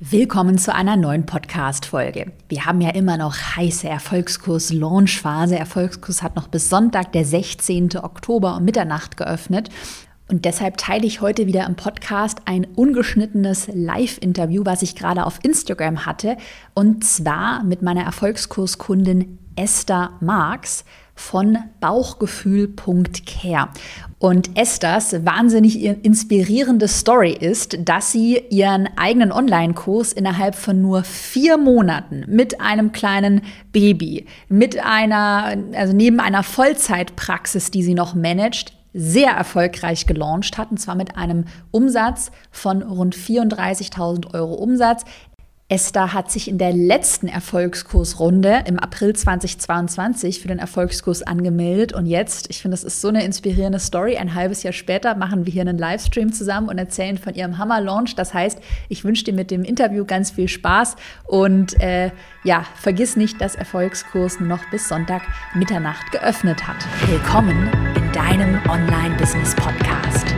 Willkommen zu einer neuen Podcast-Folge. Wir haben ja immer noch heiße Erfolgskurs-Launch-Phase. Erfolgskurs hat noch bis Sonntag, der 16. Oktober um Mitternacht geöffnet. Und deshalb teile ich heute wieder im Podcast ein ungeschnittenes Live-Interview, was ich gerade auf Instagram hatte. Und zwar mit meiner Erfolgskurskundin Esther Marx von Bauchgefühl.care. Und Esthers wahnsinnig inspirierende Story ist, dass sie ihren eigenen Online-Kurs innerhalb von nur vier Monaten mit einem kleinen Baby, mit einer, also neben einer Vollzeitpraxis, die sie noch managt, sehr erfolgreich gelauncht hat, und zwar mit einem Umsatz von rund 34.000 Euro Umsatz. Esther hat sich in der letzten Erfolgskursrunde im April 2022 für den Erfolgskurs angemeldet und jetzt, ich finde, das ist so eine inspirierende Story. Ein halbes Jahr später machen wir hier einen Livestream zusammen und erzählen von ihrem Hammer-Launch. Das heißt, ich wünsche dir mit dem Interview ganz viel Spaß und äh, ja, vergiss nicht, dass Erfolgskurs noch bis Sonntag Mitternacht geöffnet hat. Willkommen in deinem Online-Business-Podcast.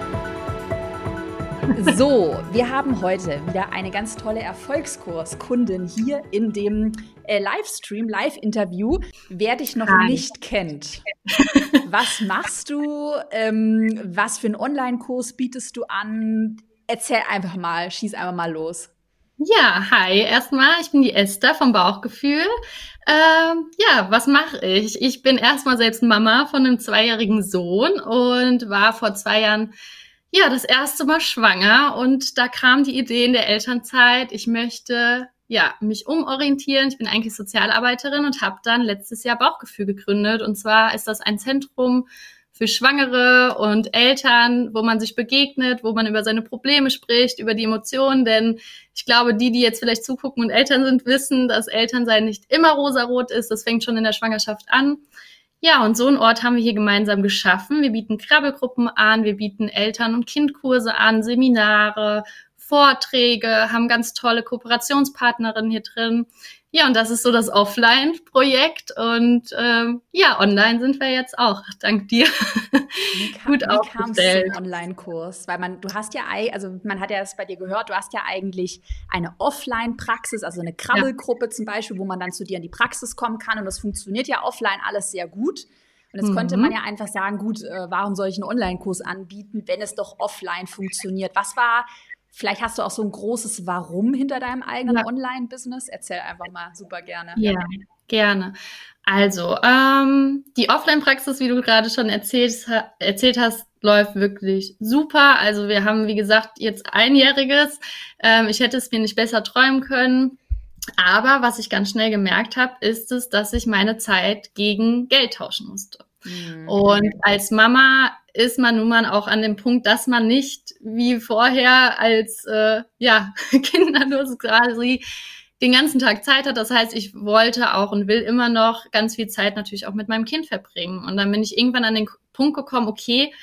So, wir haben heute wieder eine ganz tolle Erfolgskurskundin hier in dem äh, Livestream, Live-Interview. Wer dich noch Hi. nicht kennt, was machst du? Ähm, was für einen Online-Kurs bietest du an? Erzähl einfach mal, schieß einfach mal los. Ja, hi. Erstmal, ich bin die Esther vom Bauchgefühl. Ähm, ja, was mache ich? Ich bin erstmal selbst Mama von einem zweijährigen Sohn und war vor zwei Jahren ja das erste Mal schwanger und da kam die Idee in der Elternzeit, ich möchte ja, mich umorientieren. Ich bin eigentlich Sozialarbeiterin und habe dann letztes Jahr Bauchgefühl gegründet. Und zwar ist das ein Zentrum für Schwangere und Eltern, wo man sich begegnet, wo man über seine Probleme spricht, über die Emotionen. Denn ich glaube, die, die jetzt vielleicht zugucken und Eltern sind, wissen, dass Elternsein nicht immer rosarot ist. Das fängt schon in der Schwangerschaft an. Ja, und so einen Ort haben wir hier gemeinsam geschaffen. Wir bieten Krabbelgruppen an, wir bieten Eltern- und Kindkurse an, Seminare, Vorträge, haben ganz tolle Kooperationspartnerinnen hier drin. Ja, und das ist so das Offline-Projekt. Und ähm, ja, online sind wir jetzt auch, dank dir. Wie kam, Gut wie kam zum Online-Kurs? Weil man, du hast ja, also man hat ja das bei dir gehört, du hast ja eigentlich eine Offline-Praxis, also eine Krabbelgruppe ja. zum Beispiel, wo man dann zu dir in die Praxis kommen kann. Und das funktioniert ja offline alles sehr gut. Und jetzt mhm. könnte man mhm. ja einfach sagen, gut, äh, warum soll ich einen Online-Kurs anbieten, wenn es doch offline funktioniert? Was war Vielleicht hast du auch so ein großes Warum hinter deinem eigenen ja. Online-Business. Erzähl einfach mal super gerne. Ja, gerne. Also, ähm, die Offline-Praxis, wie du gerade schon erzählt, erzählt hast, läuft wirklich super. Also wir haben, wie gesagt, jetzt einjähriges. Ähm, ich hätte es mir nicht besser träumen können. Aber was ich ganz schnell gemerkt habe, ist es, dass ich meine Zeit gegen Geld tauschen musste. Mhm. Und als Mama ist man nun mal auch an dem Punkt, dass man nicht wie vorher als äh, ja, kinderlos quasi den ganzen Tag Zeit hat. Das heißt, ich wollte auch und will immer noch ganz viel Zeit natürlich auch mit meinem Kind verbringen. Und dann bin ich irgendwann an den Punkt gekommen, okay,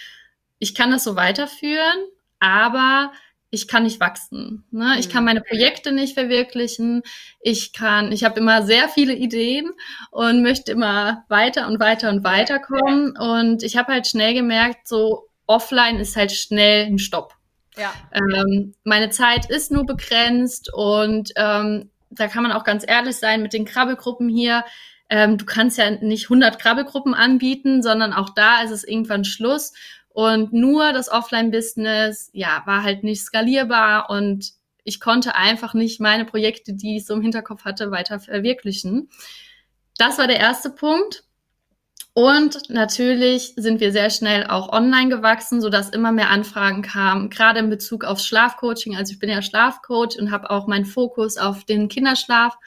ich kann das so weiterführen, aber ich kann nicht wachsen. Ne? Ich kann mhm. meine Projekte nicht verwirklichen. Ich kann, ich habe immer sehr viele Ideen und möchte immer weiter und weiter und weiter kommen. Und ich habe halt schnell gemerkt, so offline ist halt schnell ein Stopp. Ja. Ähm, meine Zeit ist nur begrenzt und ähm, da kann man auch ganz ehrlich sein mit den Krabbelgruppen hier. Ähm, du kannst ja nicht 100 Krabbelgruppen anbieten, sondern auch da ist es irgendwann Schluss. Und nur das Offline-Business, ja, war halt nicht skalierbar und ich konnte einfach nicht meine Projekte, die ich so im Hinterkopf hatte, weiter verwirklichen. Das war der erste Punkt. Und natürlich sind wir sehr schnell auch online gewachsen, sodass immer mehr Anfragen kamen, gerade in Bezug aufs Schlafcoaching. Also ich bin ja Schlafcoach und habe auch meinen Fokus auf den Kinderschlaf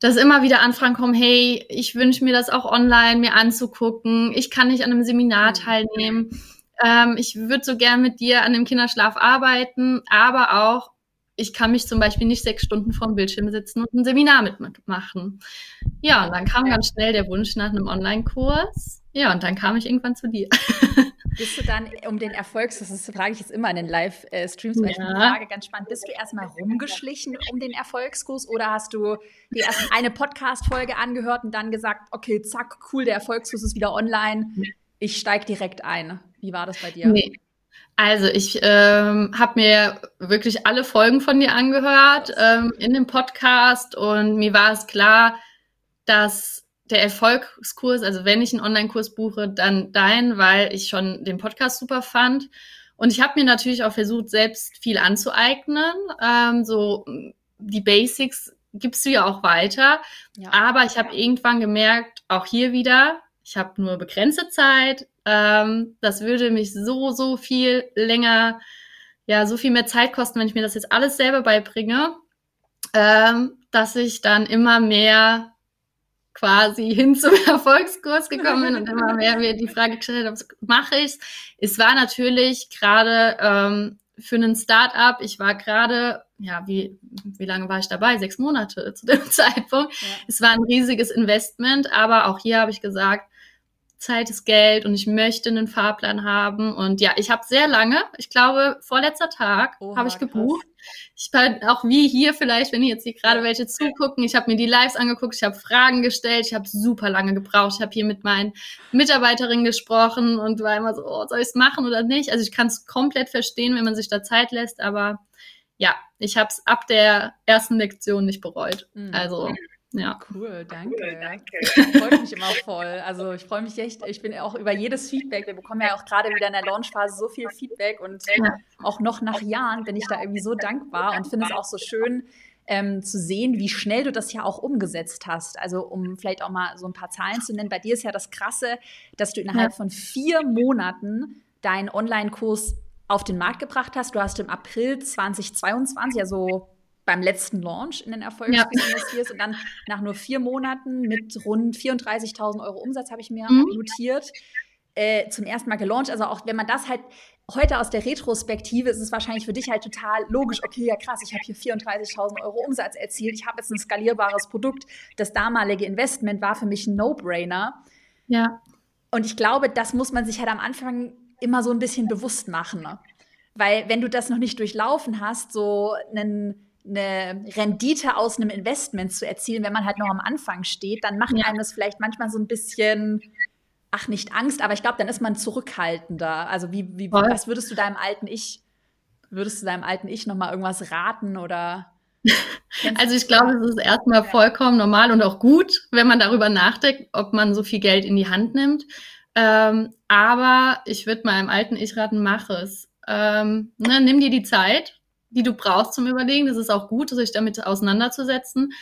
dass immer wieder Anfragen kommen, hey, ich wünsche mir das auch online mir anzugucken, ich kann nicht an einem Seminar mhm. teilnehmen ähm, ich würde so gern mit dir an dem Kinderschlaf arbeiten, aber auch, ich kann mich zum Beispiel nicht sechs Stunden vor dem Bildschirm sitzen und ein Seminar mitmachen. Ja, und dann kam ganz schnell der Wunsch nach einem Online-Kurs. ja, und dann kam ich irgendwann zu dir. Bist du dann um den Erfolgs, das frage ich jetzt immer in den Live-Streams, weil ja. ich die Frage ganz spannend, bist du erstmal rumgeschlichen um den Erfolgskurs oder hast du dir erst eine Podcast-Folge angehört und dann gesagt, okay, zack, cool, der Erfolgskurs ist wieder online, ich steige direkt ein. Wie war das bei dir? Nee. Also ich ähm, habe mir wirklich alle Folgen von dir angehört ähm, in dem Podcast und mir war es klar, dass der Erfolgskurs, also wenn ich einen Online-Kurs buche, dann dein, weil ich schon den Podcast super fand. Und ich habe mir natürlich auch versucht, selbst viel anzueignen. Ähm, so die Basics gibst du ja auch weiter. Ja. Aber ich habe irgendwann gemerkt, auch hier wieder, ich habe nur begrenzte Zeit. Ähm, das würde mich so, so viel länger, ja, so viel mehr Zeit kosten, wenn ich mir das jetzt alles selber beibringe, ähm, dass ich dann immer mehr quasi hin zum Erfolgskurs gekommen bin und immer mehr mir die Frage gestellt habe, mache ich's? Es war natürlich gerade ähm, für einen Start-up, ich war gerade, ja, wie, wie lange war ich dabei? Sechs Monate zu dem Zeitpunkt. Ja. Es war ein riesiges Investment, aber auch hier habe ich gesagt, Zeit ist Geld und ich möchte einen Fahrplan haben. Und ja, ich habe sehr lange, ich glaube, vorletzter Tag habe ich gebucht. Krass. Ich bin auch wie hier vielleicht, wenn ihr jetzt hier gerade welche zugucken, ich habe mir die Lives angeguckt, ich habe Fragen gestellt, ich habe super lange gebraucht. Ich habe hier mit meinen Mitarbeiterinnen gesprochen und war immer so, oh, soll ich es machen oder nicht? Also ich kann es komplett verstehen, wenn man sich da Zeit lässt, aber ja, ich habe es ab der ersten Lektion nicht bereut. Mhm. Also ja. Cool, danke. Cool, danke. Freut mich immer voll. Also ich freue mich echt, ich bin auch über jedes Feedback. Wir bekommen ja auch gerade wieder in der Launchphase so viel Feedback und ja. auch noch nach Jahren bin ich da irgendwie so dankbar und finde es auch so schön, ähm, zu sehen, wie schnell du das ja auch umgesetzt hast. Also um vielleicht auch mal so ein paar Zahlen zu nennen. Bei dir ist ja das Krasse, dass du innerhalb ja. von vier Monaten deinen Online-Kurs auf den Markt gebracht hast. Du hast im April 2022, also beim letzten Launch in den Erfolgskurs ja. investierst und dann nach nur vier Monaten mit rund 34.000 Euro Umsatz, habe ich mir mhm. notiert, äh, zum ersten Mal gelauncht. Also auch wenn man das halt heute aus der Retrospektive ist es wahrscheinlich für dich halt total logisch, okay, ja krass, ich habe hier 34.000 Euro Umsatz erzielt, ich habe jetzt ein skalierbares Produkt. Das damalige Investment war für mich ein No-Brainer. Ja. Und ich glaube, das muss man sich halt am Anfang immer so ein bisschen bewusst machen. Ne? Weil wenn du das noch nicht durchlaufen hast, so einen eine Rendite aus einem Investment zu erzielen, wenn man halt noch am Anfang steht, dann macht ja. einem das vielleicht manchmal so ein bisschen, ach, nicht Angst, aber ich glaube, dann ist man zurückhaltender. Also wie, wie was würdest du deinem alten Ich, würdest du deinem alten Ich nochmal irgendwas raten oder? Also ich glaube, es ist erstmal vollkommen normal und auch gut, wenn man darüber nachdenkt, ob man so viel Geld in die Hand nimmt. Ähm, aber ich würde meinem alten Ich raten, mach es. Ähm, ne, nimm dir die Zeit, die du brauchst zum Überlegen. Das ist auch gut, sich damit auseinanderzusetzen.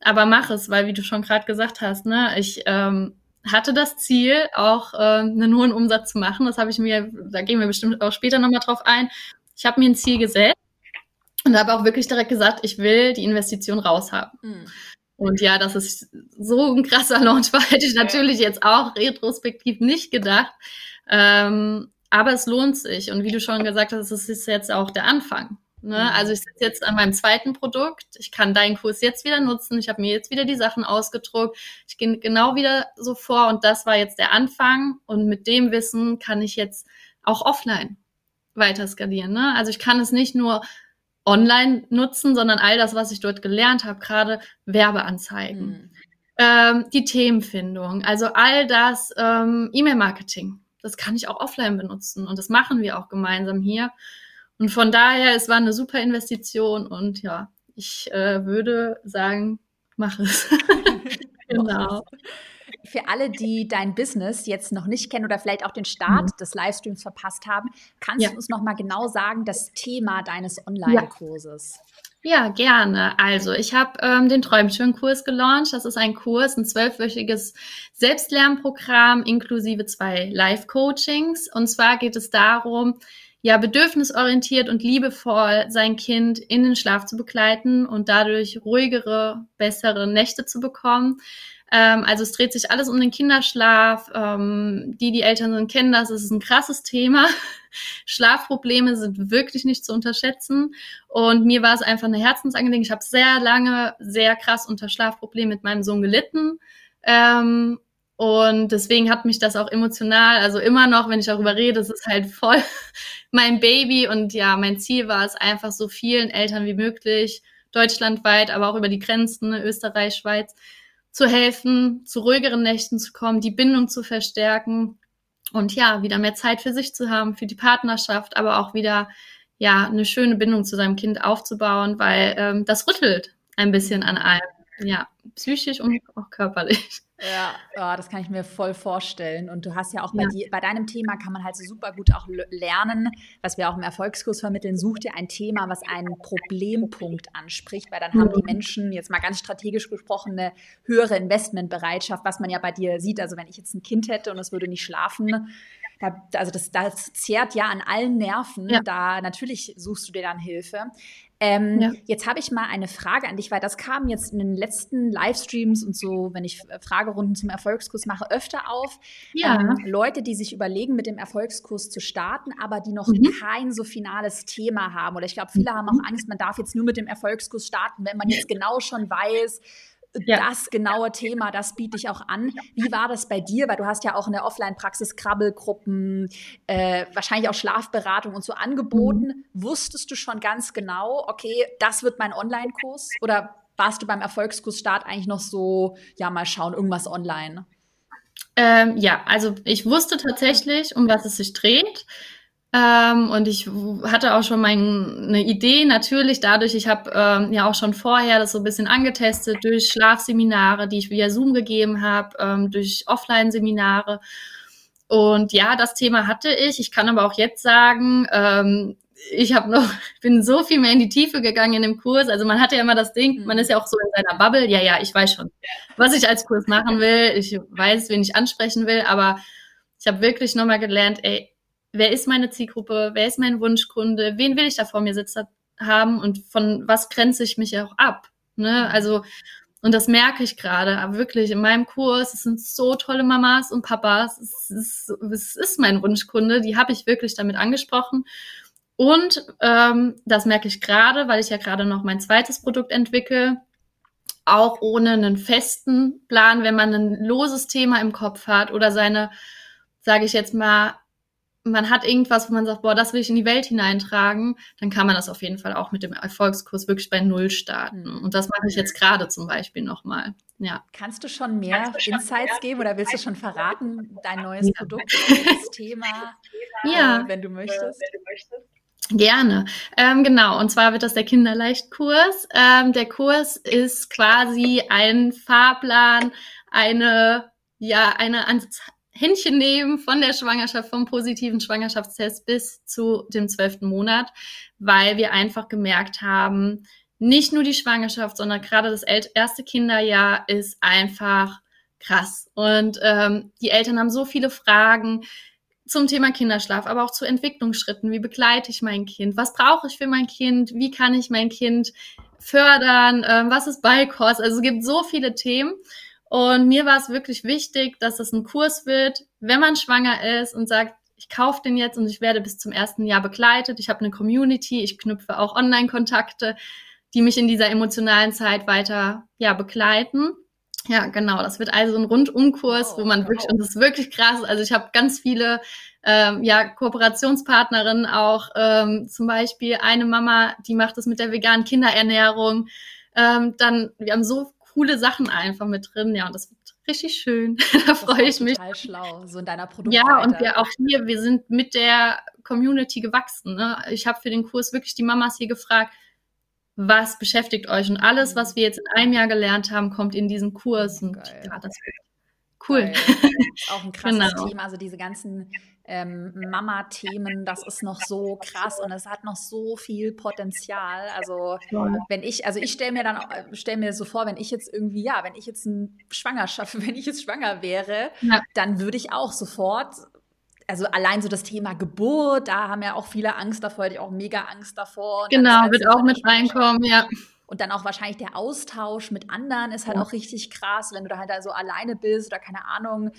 Aber mach es, weil wie du schon gerade gesagt hast, ne, ich ähm, hatte das Ziel, auch äh, einen hohen Umsatz zu machen. Das habe ich mir, da gehen wir bestimmt auch später nochmal drauf ein. Ich habe mir ein Ziel gesetzt und habe auch wirklich direkt gesagt, ich will die Investition raushaben. Mhm. Und ja, das ist so ein krasser Launch, war hätte ich natürlich jetzt auch retrospektiv nicht gedacht. Ähm, aber es lohnt sich. Und wie du schon gesagt hast, es ist jetzt auch der Anfang. Ne? Also ich sitze jetzt an meinem zweiten Produkt. Ich kann deinen Kurs jetzt wieder nutzen. Ich habe mir jetzt wieder die Sachen ausgedruckt. Ich gehe genau wieder so vor und das war jetzt der Anfang. Und mit dem Wissen kann ich jetzt auch offline weiter skalieren. Ne? Also ich kann es nicht nur online nutzen, sondern all das, was ich dort gelernt habe, gerade Werbeanzeigen, mhm. ähm, die Themenfindung, also all das ähm, E-Mail-Marketing. Das kann ich auch offline benutzen und das machen wir auch gemeinsam hier. Und von daher, es war eine super Investition und ja, ich äh, würde sagen, mach es. genau. Für alle, die dein Business jetzt noch nicht kennen oder vielleicht auch den Start mhm. des Livestreams verpasst haben, kannst ja. du uns noch mal genau sagen, das Thema deines Online-Kurses? Ja. ja. gerne. Also ich habe ähm, den Träumschön-Kurs gelauncht. Das ist ein Kurs, ein zwölfwöchiges Selbstlernprogramm inklusive zwei Live-Coachings. Und zwar geht es darum, ja, bedürfnisorientiert und liebevoll sein Kind in den Schlaf zu begleiten und dadurch ruhigere, bessere Nächte zu bekommen. Ähm, also es dreht sich alles um den Kinderschlaf. Ähm, die, die Eltern sind, kennen das. Es ist ein krasses Thema. Schlafprobleme sind wirklich nicht zu unterschätzen. Und mir war es einfach eine Herzensangelegenheit. Ich habe sehr lange, sehr krass unter Schlafproblemen mit meinem Sohn gelitten. Ähm, Und deswegen hat mich das auch emotional, also immer noch, wenn ich darüber rede, es ist halt voll mein Baby. Und ja, mein Ziel war es einfach so vielen Eltern wie möglich, deutschlandweit, aber auch über die Grenzen, ne, Österreich, Schweiz, zu helfen, zu ruhigeren Nächten zu kommen, die Bindung zu verstärken und ja, wieder mehr Zeit für sich zu haben, für die Partnerschaft, aber auch wieder ja eine schöne Bindung zu seinem Kind aufzubauen, weil ähm, das rüttelt ein bisschen an allem. Ja, psychisch und auch körperlich. Ja, oh, das kann ich mir voll vorstellen. Und du hast ja auch bei, ja. Die, bei deinem Thema kann man halt so super gut auch lernen, was wir auch im Erfolgskurs vermitteln. Such dir ein Thema, was einen Problempunkt anspricht, weil dann mhm. haben die mhm. Menschen, jetzt mal ganz strategisch gesprochen, eine höhere Investmentbereitschaft, was man ja bei dir sieht. Also wenn ich jetzt ein Kind hätte und es würde nicht schlafen, da, also das, das zehrt ja an allen Nerven. Ja. Da natürlich suchst du dir dann Hilfe. Ähm, ja. Jetzt habe ich mal eine Frage an dich, weil das kam jetzt in den letzten Livestreams und so, wenn ich Fragerunden zum Erfolgskurs mache, öfter auf. Ja. Ähm, Leute, die sich überlegen, mit dem Erfolgskurs zu starten, aber die noch mhm. kein so finales Thema haben. Oder ich glaube, viele mhm. haben auch Angst, man darf jetzt nur mit dem Erfolgskurs starten, wenn man jetzt genau schon weiß, ja. das genaue Thema, das biete ich auch an. Wie war das bei dir? Weil du hast ja auch in der Offline-Praxis Krabbelgruppen, äh, wahrscheinlich auch Schlafberatung und so angeboten. Mhm. Wusstest du schon ganz genau, okay, das wird mein Online-Kurs? Oder warst du beim Erfolgskursstart eigentlich noch so, ja, mal schauen, irgendwas online? Ähm, ja, also ich wusste tatsächlich, um was es sich dreht. Ähm, und ich hatte auch schon meine Idee, natürlich dadurch, ich habe ähm, ja auch schon vorher das so ein bisschen angetestet durch Schlafseminare, die ich via Zoom gegeben habe, ähm, durch Offline-Seminare. Und ja, das Thema hatte ich. Ich kann aber auch jetzt sagen, ähm, ich habe noch, bin so viel mehr in die Tiefe gegangen in dem Kurs. Also man hat ja immer das Ding, man ist ja auch so in seiner Bubble. Ja, ja, ich weiß schon, was ich als Kurs machen will. Ich weiß, wen ich ansprechen will, aber ich habe wirklich nochmal gelernt, ey, wer ist meine Zielgruppe, wer ist mein Wunschkunde, wen will ich da vor mir sitzen haben und von was grenze ich mich auch ab. Ne? Also, und das merke ich gerade, aber wirklich in meinem Kurs, es sind so tolle Mamas und Papas, es ist, es ist mein Wunschkunde, die habe ich wirklich damit angesprochen. Und ähm, das merke ich gerade, weil ich ja gerade noch mein zweites Produkt entwickle, auch ohne einen festen Plan, wenn man ein loses Thema im Kopf hat oder seine, sage ich jetzt mal, man hat irgendwas, wo man sagt, boah, das will ich in die Welt hineintragen, dann kann man das auf jeden Fall auch mit dem Erfolgskurs wirklich bei Null starten. Und das mache ich jetzt gerade zum Beispiel nochmal. Ja. Kannst du schon mehr du schon Insights mehr geben oder willst du schon verraten, dein neues ja. Produkt, das Thema, ja. Äh, wenn du möchtest? Gerne. Ähm, genau, und zwar wird das der Kinderleichtkurs. Ähm, der Kurs ist quasi ein Fahrplan, eine, ja, eine Händchen nehmen von der Schwangerschaft, vom positiven Schwangerschaftstest bis zu dem zwölften Monat, weil wir einfach gemerkt haben, nicht nur die Schwangerschaft, sondern gerade das erste Kinderjahr ist einfach krass. Und ähm, die Eltern haben so viele Fragen zum Thema Kinderschlaf, aber auch zu Entwicklungsschritten. Wie begleite ich mein Kind? Was brauche ich für mein Kind? Wie kann ich mein Kind fördern? Ähm, was ist Beikost? Also es gibt so viele Themen. Und mir war es wirklich wichtig, dass es ein Kurs wird, wenn man schwanger ist und sagt, ich kaufe den jetzt und ich werde bis zum ersten Jahr begleitet. Ich habe eine Community, ich knüpfe auch Online-Kontakte, die mich in dieser emotionalen Zeit weiter ja, begleiten. Ja, genau. Das wird also ein Rundumkurs, wo man wirklich, und das ist wirklich krass. Also ich habe ganz viele ähm, ja, Kooperationspartnerinnen auch, ähm, zum Beispiel eine Mama, die macht das mit der veganen Kinderernährung. Ähm, dann, wir haben so coole Sachen einfach mit drin. Ja, und das wird richtig schön. da freue ich mich. Total schlau, so in deiner Produktseite. Ja, und wir auch hier, wir sind mit der Community gewachsen. Ne? Ich habe für den Kurs wirklich die Mamas hier gefragt, was beschäftigt euch? Und alles, was wir jetzt in einem Jahr gelernt haben, kommt in diesen Kurs. Und Geil. ja, das wird cool. Auch ein krasses genau. Thema, also diese ganzen ähm, Mama-Themen, das ist noch so krass und es hat noch so viel Potenzial. Also wenn ich, also ich stelle mir dann, stelle mir so vor, wenn ich jetzt irgendwie, ja, wenn ich jetzt ein Schwangerschaft, wenn ich jetzt schwanger wäre, ja. dann würde ich auch sofort also allein so das Thema Geburt, da haben ja auch viele Angst davor, hätte ich auch mega Angst davor. Genau, wird auch mit reinkommen, ja. Und dann auch wahrscheinlich der Austausch mit anderen ist halt ja. auch richtig krass, wenn du da halt so alleine bist oder keine Ahnung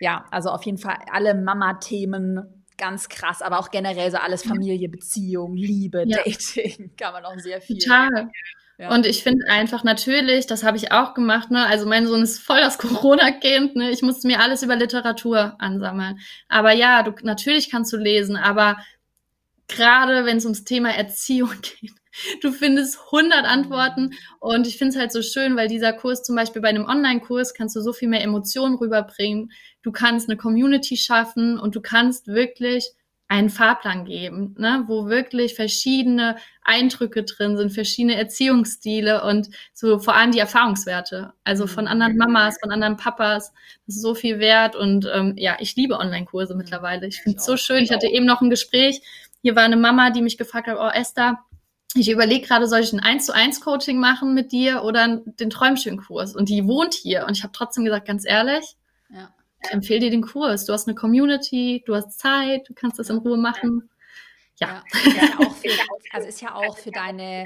ja, also auf jeden Fall alle Mama-Themen ganz krass, aber auch generell so alles Familie, Beziehung, Liebe, ja. Dating, kann man auch sehr viel. Total. Ja. Und ich finde einfach natürlich, das habe ich auch gemacht, ne? Also mein Sohn ist voll das Corona-Kind, ne? Ich musste mir alles über Literatur ansammeln. Aber ja, du natürlich kannst du lesen, aber gerade wenn es ums Thema Erziehung geht, du findest 100 Antworten und ich finde es halt so schön, weil dieser Kurs zum Beispiel bei einem Online-Kurs kannst du so viel mehr Emotionen rüberbringen. Du kannst eine Community schaffen und du kannst wirklich einen Fahrplan geben, ne, wo wirklich verschiedene Eindrücke drin sind, verschiedene Erziehungsstile und so vor allem die Erfahrungswerte. Also von mhm. anderen Mamas, von anderen Papas, das ist so viel wert. Und ähm, ja, ich liebe Online-Kurse mhm. mittlerweile. Ich finde es so schön. Ich hatte eben noch ein Gespräch. Hier war eine Mama, die mich gefragt hat, oh Esther, ich überlege gerade, soll ich ein 1 zu 1 Coaching machen mit dir oder den Träumchen-Kurs? Und die wohnt hier. Und ich habe trotzdem gesagt, ganz ehrlich, ja ich empfehle dir den Kurs. Du hast eine Community, du hast Zeit, du kannst das in Ruhe machen. Ja. ja, ja für, also ist ja auch für deine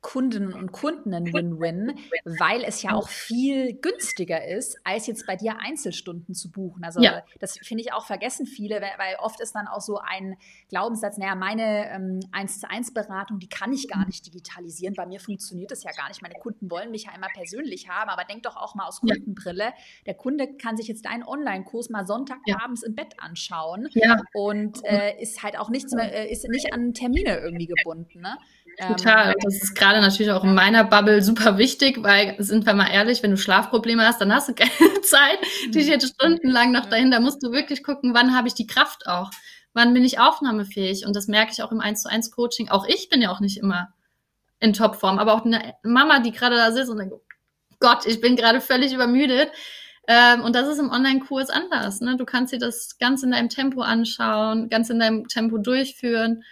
Kundinnen und Kunden ein Win-Win, weil es ja auch viel günstiger ist, als jetzt bei dir Einzelstunden zu buchen. Also ja. das finde ich auch vergessen viele, weil, oft ist dann auch so ein Glaubenssatz, naja, meine ähm, 1 zu 1 Beratung, die kann ich gar nicht digitalisieren. Bei mir funktioniert das ja gar nicht. Meine Kunden wollen mich ja immer persönlich haben, aber denk doch auch mal aus Kundenbrille. Ja. Der Kunde kann sich jetzt deinen Online-Kurs mal Sonntagabends ja. im Bett anschauen und äh, ist halt auch nichts mehr, äh, ist nicht an Termine irgendwie gebunden. Ne? Total. Das ist gerade natürlich auch in meiner Bubble super wichtig, weil, sind wir mal ehrlich, wenn du Schlafprobleme hast, dann hast du keine Zeit, dich jetzt stundenlang noch dahin. Da musst du wirklich gucken, wann habe ich die Kraft auch? Wann bin ich aufnahmefähig? Und das merke ich auch im 1 zu 1 Coaching. Auch ich bin ja auch nicht immer in Topform, aber auch eine Mama, die gerade da sitzt und denkt, Gott, ich bin gerade völlig übermüdet. Ähm, und das ist im Online-Kurs anders. Ne? Du kannst dir das ganz in deinem Tempo anschauen, ganz in deinem Tempo durchführen.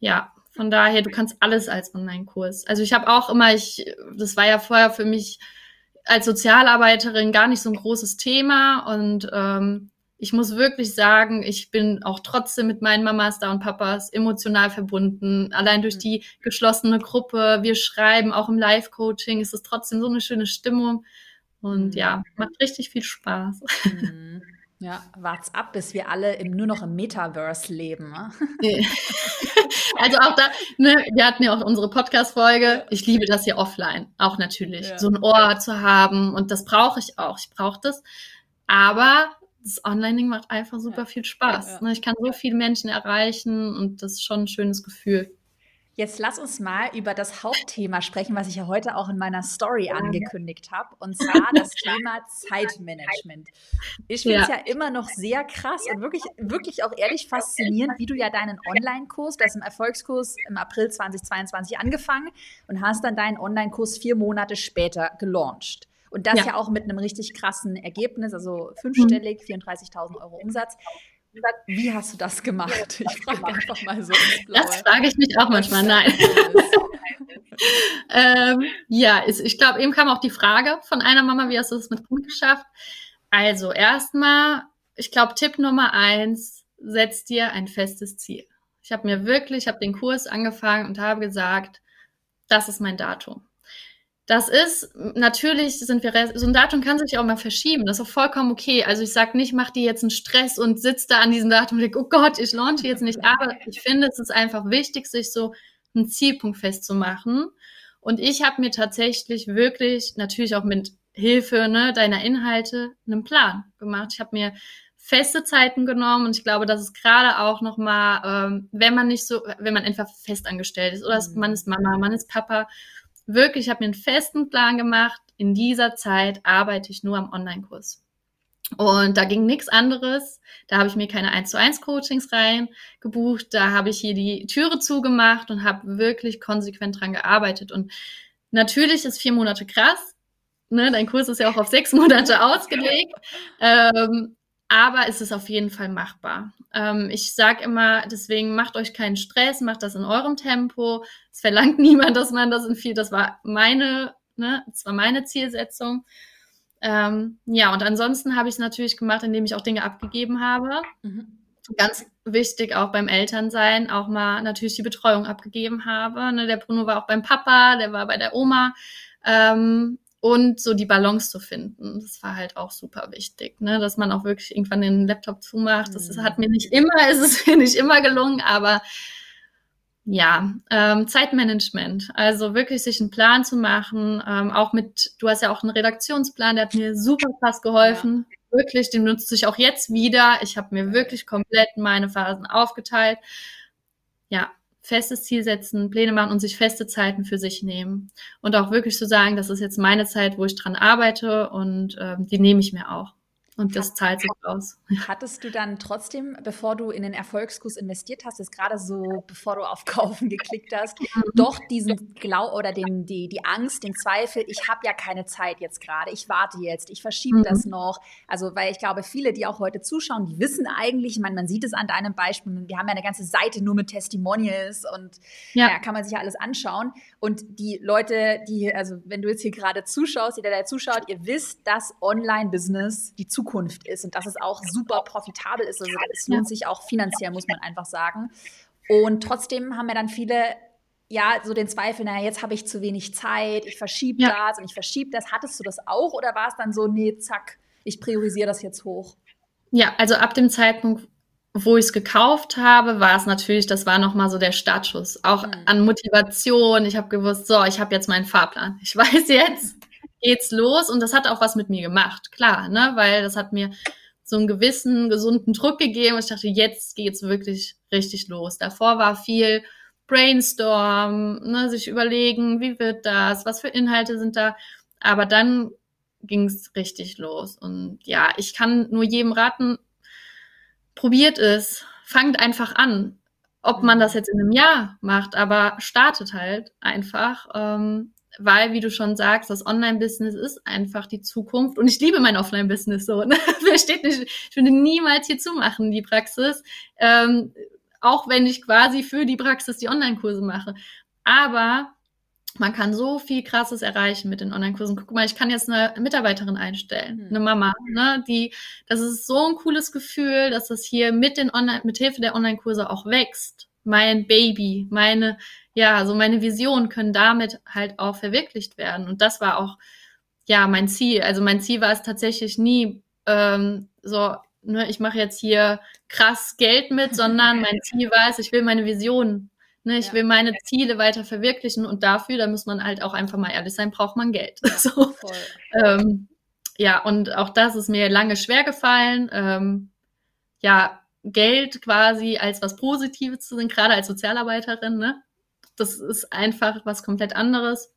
Ja, von daher, du kannst alles als Online-Kurs. Also ich habe auch immer, ich, das war ja vorher für mich als Sozialarbeiterin gar nicht so ein großes Thema und ähm, ich muss wirklich sagen, ich bin auch trotzdem mit meinen Mamas da und Papas emotional verbunden. Allein durch die geschlossene Gruppe. Wir schreiben auch im Live-Coaching. Es ist trotzdem so eine schöne Stimmung. Und ja, macht richtig viel Spaß. Mhm. Ja, wart's ab, bis wir alle im, nur noch im Metaverse leben. Ne? also auch da, ne, wir hatten ja auch unsere Podcast-Folge. Ich liebe das hier offline, auch natürlich. Ja. So ein Ohr zu haben und das brauche ich auch. Ich brauche das. Aber das Online-Ding macht einfach super viel Spaß. Ja, ja. Ne? Ich kann so viele Menschen erreichen und das ist schon ein schönes Gefühl. Jetzt lass uns mal über das Hauptthema sprechen, was ich ja heute auch in meiner Story angekündigt habe, und zwar das Thema Zeitmanagement. Ich finde es ja. ja. immer noch sehr krass und wirklich, wirklich auch ehrlich faszinierend, wie du ja deinen Online-Kurs, du hast im Erfolgskurs im April 2022 angefangen und hast dann deinen Online-Kurs vier Monate später gelauncht. Und das ja. ja auch mit einem richtig krassen Ergebnis, also fünfstellig, 34.000 Euro Umsatz. Wie hast du das gemacht? Ich frage einfach mal so. Das frage ich mich auch manchmal. Nein. ähm, ja, ist, ich glaube, eben kam auch die Frage von einer Mama, wie hast du das mit Kind geschafft? Also erstmal, ich glaube, Tipp Nummer eins, setz dir ein festes Ziel. Ich habe mir wirklich, ich habe den Kurs angefangen und habe gesagt, das ist mein Datum. Das ist, natürlich sind wir, so ein Datum kann sich auch mal verschieben. Das ist auch vollkommen okay. Also ich sage nicht, mach dir jetzt einen Stress und sitz da an diesem Datum und denk, oh Gott, ich launche jetzt nicht. Aber ich finde, es ist einfach wichtig, sich so einen Zielpunkt festzumachen. Und ich habe mir tatsächlich wirklich, natürlich auch mit Hilfe ne, deiner Inhalte, einen Plan gemacht. Ich habe mir feste Zeiten genommen und ich glaube, das ist gerade auch nochmal, ähm, wenn man nicht so, wenn man einfach festangestellt ist oder mhm. man ist Mama, man ist Papa wirklich, ich habe mir einen festen Plan gemacht. In dieser Zeit arbeite ich nur am Online-Kurs. Und da ging nichts anderes. Da habe ich mir keine 1 zu 1 Coachings rein gebucht. Da habe ich hier die Türe zugemacht und habe wirklich konsequent dran gearbeitet. Und natürlich ist vier Monate krass. Ne? Dein Kurs ist ja auch auf sechs Monate ausgelegt. Ähm, aber es ist auf jeden Fall machbar. Ähm, ich sage immer, deswegen macht euch keinen Stress, macht das in eurem Tempo. Es verlangt niemand, dass man das in viel, das war meine, ne, das war meine Zielsetzung. Ähm, ja, und ansonsten habe ich es natürlich gemacht, indem ich auch Dinge abgegeben habe. Mhm. Ganz wichtig auch beim Elternsein, auch mal natürlich die Betreuung abgegeben habe. Ne, der Bruno war auch beim Papa, der war bei der Oma. Ähm, und so die Balance zu finden. Das war halt auch super wichtig, ne? dass man auch wirklich irgendwann den Laptop zumacht. Das mhm. hat mir nicht immer, es ist mir nicht immer gelungen, aber Ja, ähm, Zeitmanagement. Also wirklich sich einen Plan zu machen, ähm, auch mit, du hast ja auch einen Redaktionsplan, der hat mir super krass geholfen. Ja. Wirklich, den nutze ich auch jetzt wieder. Ich habe mir wirklich komplett meine Phasen aufgeteilt. Ja, festes Ziel setzen, Pläne machen und sich feste Zeiten für sich nehmen. Und auch wirklich zu sagen, das ist jetzt meine Zeit, wo ich dran arbeite und ähm, die nehme ich mir auch. Und das zahlt sich aus. Hattest du dann trotzdem, bevor du in den Erfolgskurs investiert hast, ist gerade so, bevor du auf Kaufen geklickt hast, mhm. doch diesen Glau oder den, die, die Angst, den Zweifel, ich habe ja keine Zeit jetzt gerade, ich warte jetzt, ich verschiebe mhm. das noch. Also, weil ich glaube, viele, die auch heute zuschauen, die wissen eigentlich, man, man sieht es an deinem Beispiel, wir haben ja eine ganze Seite nur mit Testimonials und ja. ja kann man sich ja alles anschauen. Und die Leute, die, also wenn du jetzt hier gerade zuschaust, jeder, der zuschaut, ihr wisst, dass Online-Business die Zukunft Zukunft ist und dass es auch super profitabel ist. Also es lohnt sich auch finanziell, muss man einfach sagen. Und trotzdem haben ja dann viele ja, so den Zweifel, naja, jetzt habe ich zu wenig Zeit, ich verschiebe ja. das und ich verschiebe das. Hattest du das auch oder war es dann so, nee, zack, ich priorisiere das jetzt hoch? Ja, also ab dem Zeitpunkt, wo ich es gekauft habe, war es natürlich, das war nochmal so der Startschuss. Auch mhm. an Motivation. Ich habe gewusst, so, ich habe jetzt meinen Fahrplan. Ich weiß jetzt, geht's los und das hat auch was mit mir gemacht, klar, ne, weil das hat mir so einen gewissen gesunden Druck gegeben. Ich dachte, jetzt geht's wirklich richtig los. Davor war viel Brainstorm, ne, sich überlegen, wie wird das, was für Inhalte sind da. Aber dann ging's richtig los. Und ja, ich kann nur jedem raten, probiert es, fangt einfach an. Ob man das jetzt in einem Jahr macht, aber startet halt einfach. Ähm, weil, wie du schon sagst, das Online-Business ist einfach die Zukunft. Und ich liebe mein Offline-Business so. Ne? Versteht nicht, ich würde niemals hier zumachen, die Praxis. Ähm, auch wenn ich quasi für die Praxis die Online-Kurse mache. Aber man kann so viel Krasses erreichen mit den Online-Kursen. Guck mal, ich kann jetzt eine Mitarbeiterin einstellen, mhm. eine Mama, ne, die, das ist so ein cooles Gefühl, dass das hier mit den Online, mit Hilfe der Online-Kurse auch wächst. Mein Baby, meine ja, also meine Visionen können damit halt auch verwirklicht werden. Und das war auch, ja, mein Ziel. Also mein Ziel war es tatsächlich nie ähm, so, ne, ich mache jetzt hier krass Geld mit, sondern mein Ziel war es, ich will meine Visionen, ne, ich ja. will meine Ziele weiter verwirklichen und dafür, da muss man halt auch einfach mal ehrlich sein, braucht man Geld. so. Ähm, ja, und auch das ist mir lange schwer gefallen. Ähm, ja, Geld quasi als was Positives zu sehen, gerade als Sozialarbeiterin, ne? Das ist einfach was komplett anderes.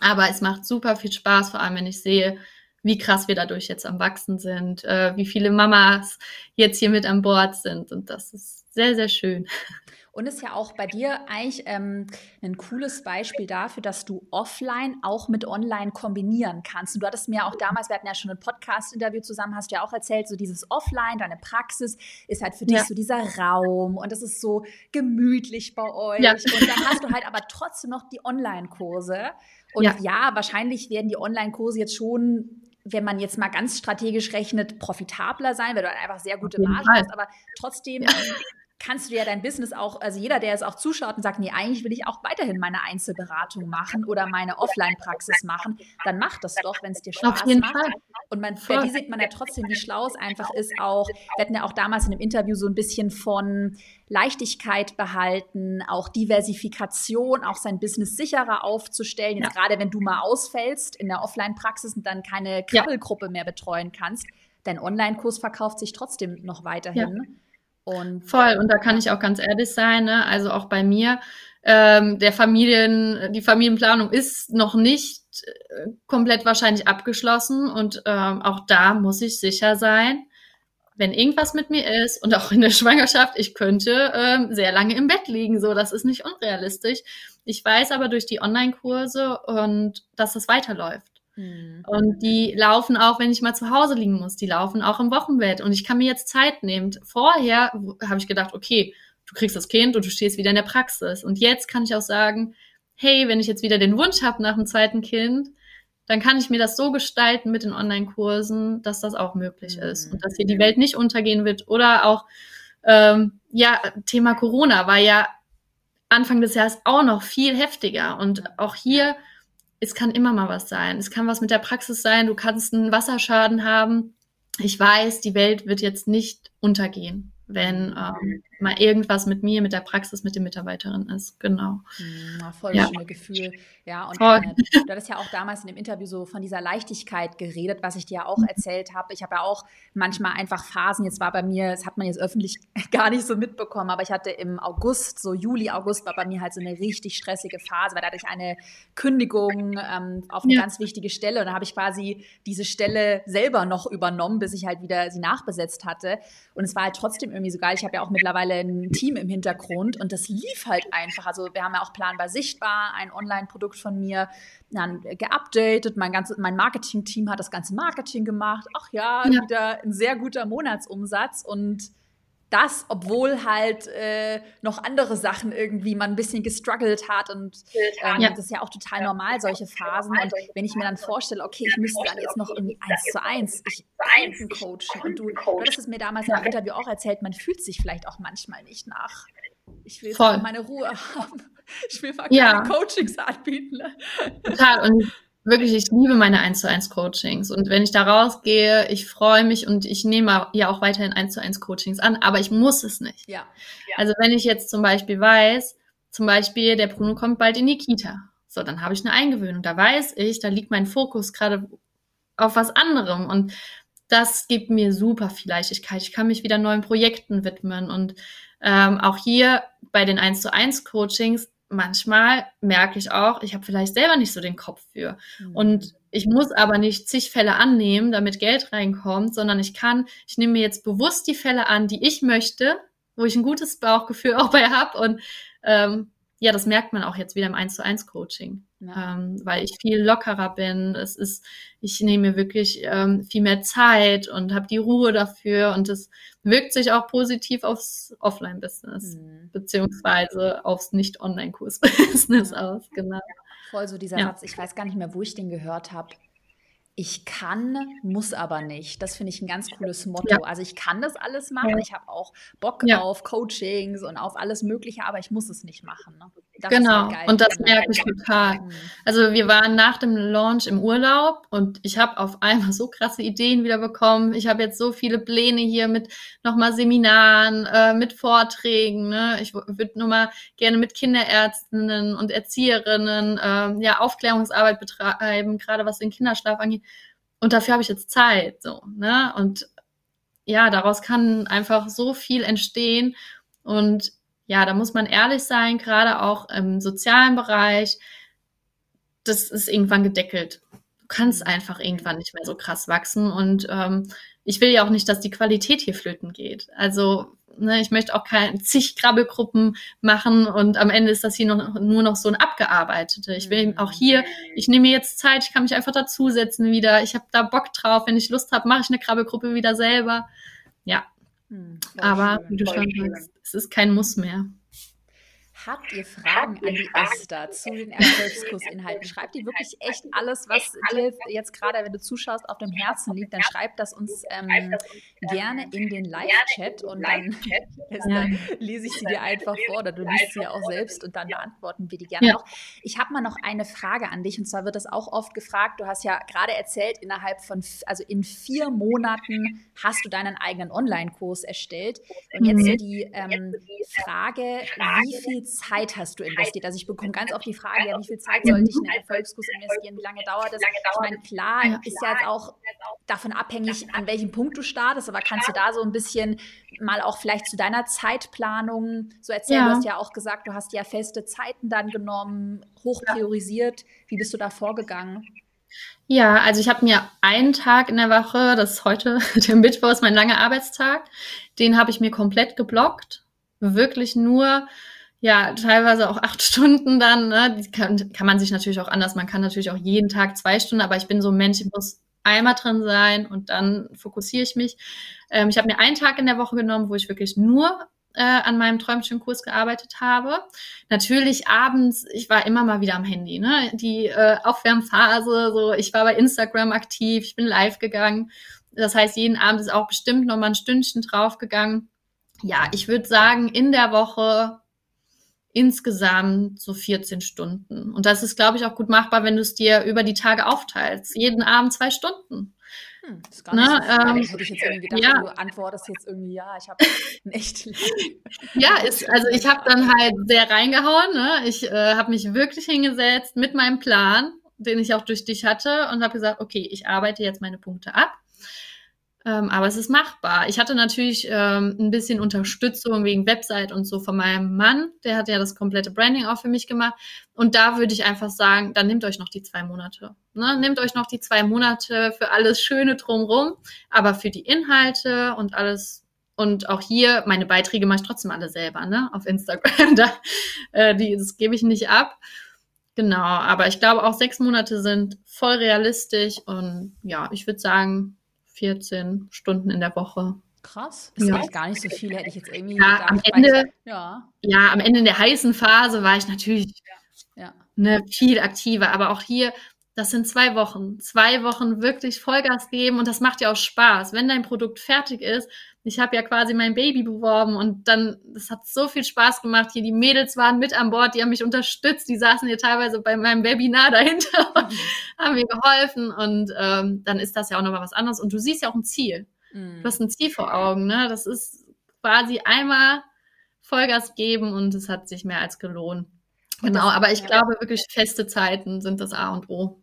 Aber es macht super viel Spaß, vor allem wenn ich sehe, wie krass wir dadurch jetzt am Wachsen sind, äh, wie viele Mamas jetzt hier mit an Bord sind. Und das ist sehr, sehr schön. Und ist ja auch bei dir eigentlich ähm, ein cooles Beispiel dafür, dass du offline auch mit online kombinieren kannst. Und du hattest mir auch damals, wir hatten ja schon ein Podcast-Interview zusammen, hast du ja auch erzählt, so dieses Offline, deine Praxis ist halt für dich ja. so dieser Raum und das ist so gemütlich bei euch. Ja. Und dann hast du halt aber trotzdem noch die Online-Kurse. Und ja. ja, wahrscheinlich werden die Online-Kurse jetzt schon wenn man jetzt mal ganz strategisch rechnet, profitabler sein, weil du halt einfach sehr gute Margen hast, aber trotzdem ja kannst du ja dein Business auch, also jeder, der es auch zuschaut und sagt, nee, eigentlich will ich auch weiterhin meine Einzelberatung machen oder meine Offline-Praxis machen, dann mach das doch, wenn es dir Spaß macht. Fall. Und man, bei dir sieht man ja trotzdem, wie schlau es einfach ist, auch, wir hatten ja auch damals in einem Interview so ein bisschen von Leichtigkeit behalten, auch Diversifikation, auch sein Business sicherer aufzustellen. Jetzt ja. gerade wenn du mal ausfällst in der Offline-Praxis und dann keine Krabbelgruppe ja. mehr betreuen kannst, dein Online-Kurs verkauft sich trotzdem noch weiterhin. Ja. Und Voll, und da kann ich auch ganz ehrlich sein, ne? also auch bei mir, ähm, der Familien, die Familienplanung ist noch nicht äh, komplett wahrscheinlich abgeschlossen und ähm, auch da muss ich sicher sein, wenn irgendwas mit mir ist und auch in der Schwangerschaft, ich könnte ähm, sehr lange im Bett liegen, so das ist nicht unrealistisch. Ich weiß aber durch die Online-Kurse und dass das weiterläuft. Mhm. Und die laufen auch, wenn ich mal zu Hause liegen muss, die laufen auch im Wochenbett. Und ich kann mir jetzt Zeit nehmen. Vorher habe ich gedacht, okay, du kriegst das Kind und du stehst wieder in der Praxis. Und jetzt kann ich auch sagen, hey, wenn ich jetzt wieder den Wunsch habe nach dem zweiten Kind, dann kann ich mir das so gestalten mit den Online-Kursen, dass das auch möglich mhm. ist und dass hier die Welt nicht untergehen wird. Oder auch, ähm, ja, Thema Corona war ja Anfang des Jahres auch noch viel heftiger. Und auch hier es kann immer mal was sein. Es kann was mit der Praxis sein. Du kannst einen Wasserschaden haben. Ich weiß, die Welt wird jetzt nicht untergehen, wenn, ähm, mal irgendwas mit mir, mit der Praxis, mit der Mitarbeiterin ist. Genau. Ja, voll ja. schöne Gefühl. Ja, und äh, du hattest ja auch damals in dem Interview so von dieser Leichtigkeit geredet, was ich dir auch erzählt habe. Ich habe ja auch manchmal einfach Phasen, jetzt war bei mir, das hat man jetzt öffentlich gar nicht so mitbekommen, aber ich hatte im August, so Juli, August war bei mir halt so eine richtig stressige Phase, weil da hatte ich eine Kündigung ähm, auf eine ja. ganz wichtige Stelle und da habe ich quasi diese Stelle selber noch übernommen, bis ich halt wieder sie nachbesetzt hatte. Und es war halt trotzdem irgendwie so geil. Ich habe ja auch mittlerweile ein Team im Hintergrund und das lief halt einfach. Also wir haben ja auch planbar sichtbar ein Online-Produkt von mir dann geupdatet. Mein ganzes, mein Marketing-Team hat das ganze Marketing gemacht. Ach ja, ja, wieder ein sehr guter Monatsumsatz und das, obwohl halt äh, noch andere Sachen irgendwie man ein bisschen gestruggelt hat und ähm, ja. das ist ja auch total normal, solche Phasen. Und wenn ich mir dann vorstelle, okay, ich müsste dann jetzt noch irgendwie eins zu eins, ich einen coachen und du, du hattest es mir damals im Interview auch erzählt, man fühlt sich vielleicht auch manchmal nicht nach. Ich will meine Ruhe haben. Ich will mal ja. keine Coachings anbieten. Ne? Total. Und wirklich, ich liebe meine 1 zu 1 Coachings. Und wenn ich da rausgehe, ich freue mich und ich nehme ja auch weiterhin 1 zu 1 Coachings an, aber ich muss es nicht. Ja. Also wenn ich jetzt zum Beispiel weiß, zum Beispiel der Bruno kommt bald in die Kita. So, dann habe ich eine Eingewöhnung. Da weiß ich, da liegt mein Fokus gerade auf was anderem. Und das gibt mir super viel Leichtigkeit. Ich kann mich wieder neuen Projekten widmen. Und ähm, auch hier bei den 1 zu 1 Coachings manchmal merke ich auch, ich habe vielleicht selber nicht so den Kopf für. Mhm. Und ich muss aber nicht zig Fälle annehmen, damit Geld reinkommt, sondern ich kann, ich nehme mir jetzt bewusst die Fälle an, die ich möchte, wo ich ein gutes Bauchgefühl auch bei habe und ähm, ja, das merkt man auch jetzt wieder im 1 zu 1 Coaching, ja. ähm, weil ich viel lockerer bin. Es ist, ich nehme mir wirklich ähm, viel mehr Zeit und habe die Ruhe dafür und es wirkt sich auch positiv aufs Offline-Business mhm. beziehungsweise aufs Nicht-Online-Kurs-Business ja. aus. Genau. Voll so dieser ja. Satz. Ich weiß gar nicht mehr, wo ich den gehört habe ich kann, muss aber nicht. Das finde ich ein ganz cooles Motto. Ja. Also ich kann das alles machen. Ich habe auch Bock ja. auf Coachings und auf alles Mögliche, aber ich muss es nicht machen. Ne? Genau. Halt und das merke ich total. Mhm. Also wir waren nach dem Launch im Urlaub und ich habe auf einmal so krasse Ideen wieder bekommen. Ich habe jetzt so viele Pläne hier mit nochmal Seminaren, äh, mit Vorträgen. Ne? Ich würde nochmal gerne mit Kinderärztinnen und Erzieherinnen äh, ja Aufklärungsarbeit betreiben, gerade was den Kinderschlaf angeht. Und dafür habe ich jetzt Zeit, so, ne? Und ja, daraus kann einfach so viel entstehen. Und ja, da muss man ehrlich sein, gerade auch im sozialen Bereich. Das ist irgendwann gedeckelt. Du kannst einfach irgendwann nicht mehr so krass wachsen. Und ähm, ich will ja auch nicht, dass die Qualität hier flöten geht. Also ne, ich möchte auch keine zig Krabbelgruppen machen und am Ende ist das hier noch, nur noch so ein abgearbeitete. Ich will auch hier, ich nehme mir jetzt Zeit, ich kann mich einfach dazusetzen wieder. Ich habe da Bock drauf. Wenn ich Lust habe, mache ich eine Krabbelgruppe wieder selber. Ja. Hm, Aber schön, wie du schon sagst, es ist kein Muss mehr. Habt ihr Fragen an die Esther zu den Erfolgskursinhalten? Schreibt ihr wirklich echt alles, was dir jetzt gerade, wenn du zuschaust, auf dem Herzen liegt, dann schreibt das uns ähm, gerne in den Live-Chat und dann Esther, lese ich sie dir einfach vor oder du liest sie ja auch selbst und dann beantworten wir die gerne ja. noch. Ich habe mal noch eine Frage an dich und zwar wird das auch oft gefragt. Du hast ja gerade erzählt, innerhalb von, also in vier Monaten hast du deinen eigenen Online-Kurs erstellt. Und jetzt mhm. die ähm, Frage, wie viel Zeit hast du investiert? Also ich bekomme ganz oft die Frage, ja, wie viel Zeit sollte ich in einen Erfolgskurs investieren? Wie lange dauert das? Ich meine, klar, ist ja jetzt auch davon abhängig, an welchem Punkt du startest, aber kannst du da so ein bisschen mal auch vielleicht zu deiner Zeitplanung so erzählen? Ja. Du hast ja auch gesagt, du hast ja feste Zeiten dann genommen, hoch priorisiert. Wie bist du da vorgegangen? Ja, also ich habe mir einen Tag in der Woche, das ist heute, der Mittwoch ist mein langer Arbeitstag, den habe ich mir komplett geblockt. Wirklich nur ja, teilweise auch acht Stunden dann. Ne? Die kann, kann man sich natürlich auch anders. Man kann natürlich auch jeden Tag zwei Stunden, aber ich bin so ein Mensch, ich muss einmal drin sein und dann fokussiere ich mich. Ähm, ich habe mir einen Tag in der Woche genommen, wo ich wirklich nur äh, an meinem Träumchenkurs gearbeitet habe. Natürlich abends, ich war immer mal wieder am Handy, ne? Die äh, Aufwärmphase, so ich war bei Instagram aktiv, ich bin live gegangen. Das heißt, jeden Abend ist auch bestimmt noch mal ein Stündchen draufgegangen. Ja, ich würde sagen, in der Woche insgesamt so 14 Stunden. Und das ist, glaube ich, auch gut machbar, wenn du es dir über die Tage aufteilst. Jeden Abend zwei Stunden. Hm, das ist gar nicht ne, so ähm, hätte ich jetzt irgendwie gedacht, ja. du antwortest jetzt irgendwie, ja, ich habe echt Ja, ist, also ich habe dann halt sehr reingehauen. Ne? Ich äh, habe mich wirklich hingesetzt mit meinem Plan, den ich auch durch dich hatte und habe gesagt, okay, ich arbeite jetzt meine Punkte ab. Ähm, aber es ist machbar. Ich hatte natürlich ähm, ein bisschen Unterstützung wegen Website und so von meinem Mann. Der hat ja das komplette Branding auch für mich gemacht. Und da würde ich einfach sagen, dann nehmt euch noch die zwei Monate. Ne? Nehmt euch noch die zwei Monate für alles Schöne drumrum, aber für die Inhalte und alles. Und auch hier, meine Beiträge mache ich trotzdem alle selber, ne? Auf Instagram. da, äh, die, das gebe ich nicht ab. Genau, aber ich glaube auch sechs Monate sind voll realistisch und ja, ich würde sagen, 14 Stunden in der Woche. Krass. Das ja. gar nicht so viel, hätte ich jetzt irgendwie ja. Am Ende, ich, ja. ja, am Ende in der heißen Phase war ich natürlich ja. Ne, viel aktiver. Aber auch hier, das sind zwei Wochen. Zwei Wochen wirklich Vollgas geben und das macht ja auch Spaß. Wenn dein Produkt fertig ist, ich habe ja quasi mein Baby beworben und dann, das hat so viel Spaß gemacht. Hier die Mädels waren mit an Bord, die haben mich unterstützt, die saßen hier teilweise bei meinem Webinar dahinter und haben mir geholfen und ähm, dann ist das ja auch nochmal was anderes und du siehst ja auch ein Ziel. Mhm. Du hast ein Ziel vor Augen, ne? Das ist quasi einmal Vollgas geben und es hat sich mehr als gelohnt. Genau, aber ich glaube wirklich feste Zeiten sind das A und O.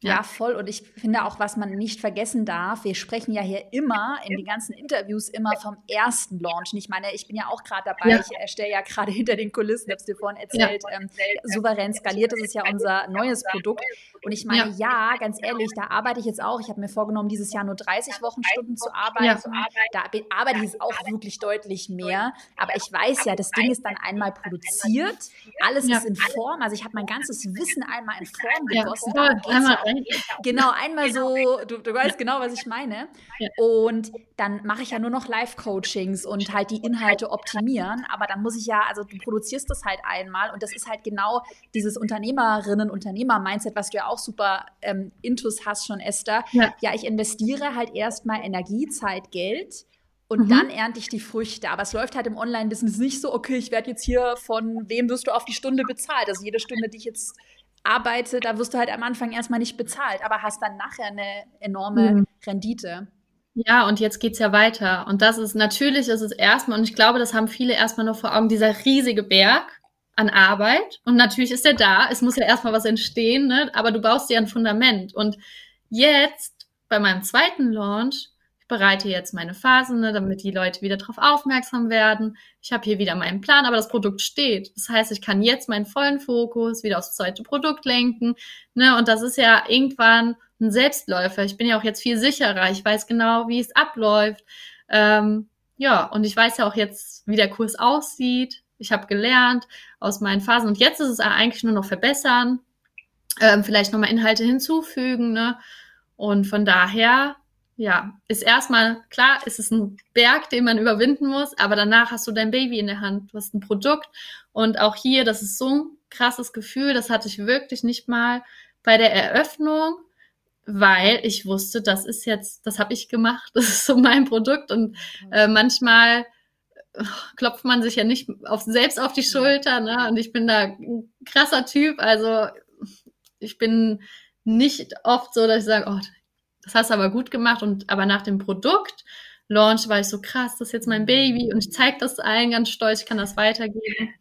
Ja. ja. voll. Und ich finde auch, was man nicht vergessen darf, wir sprechen ja hier immer in den ganzen Interviews immer vom ersten Launch. Und ich meine, ich bin ja auch gerade dabei, ja. ich erstelle ja gerade hinter den Kulissen, habe es dir vorhin erzählt, ja. ähm, souverän skaliert, das ist ja unser neues Produkt. Und ich meine, ja, ganz ehrlich, da arbeite ich jetzt auch. Ich habe mir vorgenommen, dieses Jahr nur 30 Wochenstunden zu arbeiten. Da arbeite ich jetzt auch wirklich deutlich mehr. Aber ich weiß ja, das Ding ist dann einmal produziert, alles ist in Form. Also ich habe mein ganzes Wissen einmal in Form gegossen. Ja, einmal Genau, einmal so, du, du weißt genau, was ich meine. Und dann mache ich ja nur noch Live-Coachings und halt die Inhalte optimieren. Aber dann muss ich ja, also du produzierst das halt einmal und das ist halt genau dieses Unternehmerinnen, Unternehmer-Mindset, was du ja auch super ähm, intus hast schon, Esther. Ja. ja, ich investiere halt erstmal Energie, Zeit, Geld. Und mhm. dann ernte ich die Früchte. Aber es läuft halt im Online-Business nicht so, okay, ich werde jetzt hier von wem wirst du auf die Stunde bezahlt. Also jede Stunde, die ich jetzt arbeite, da wirst du halt am Anfang erstmal nicht bezahlt, aber hast dann nachher eine enorme mhm. Rendite. Ja, und jetzt geht's ja weiter. Und das ist natürlich, ist es erstmal, und ich glaube, das haben viele erstmal noch vor Augen, dieser riesige Berg an Arbeit. Und natürlich ist er da. Es muss ja erstmal was entstehen, ne? aber du baust dir ein Fundament. Und jetzt, bei meinem zweiten Launch, bereite jetzt meine Phasen, ne, damit die Leute wieder darauf aufmerksam werden. Ich habe hier wieder meinen Plan, aber das Produkt steht. Das heißt, ich kann jetzt meinen vollen Fokus wieder aufs zweite Produkt lenken. Ne, und das ist ja irgendwann ein Selbstläufer. Ich bin ja auch jetzt viel sicherer. Ich weiß genau, wie es abläuft. Ähm, ja, und ich weiß ja auch jetzt, wie der Kurs aussieht. Ich habe gelernt aus meinen Phasen. Und jetzt ist es eigentlich nur noch verbessern, ähm, vielleicht nochmal Inhalte hinzufügen. Ne? Und von daher ja, ist erstmal klar, ist es ein Berg, den man überwinden muss, aber danach hast du dein Baby in der Hand, du hast ein Produkt und auch hier, das ist so ein krasses Gefühl, das hatte ich wirklich nicht mal bei der Eröffnung, weil ich wusste, das ist jetzt, das habe ich gemacht, das ist so mein Produkt und äh, manchmal äh, klopft man sich ja nicht auf, selbst auf die Schulter, ne? Und ich bin da ein krasser Typ, also ich bin nicht oft so, dass ich sage, oh, das hast du aber gut gemacht und aber nach dem Produkt Launch war ich so krass, das ist jetzt mein Baby und ich zeige das allen ganz stolz, ich kann das weitergeben.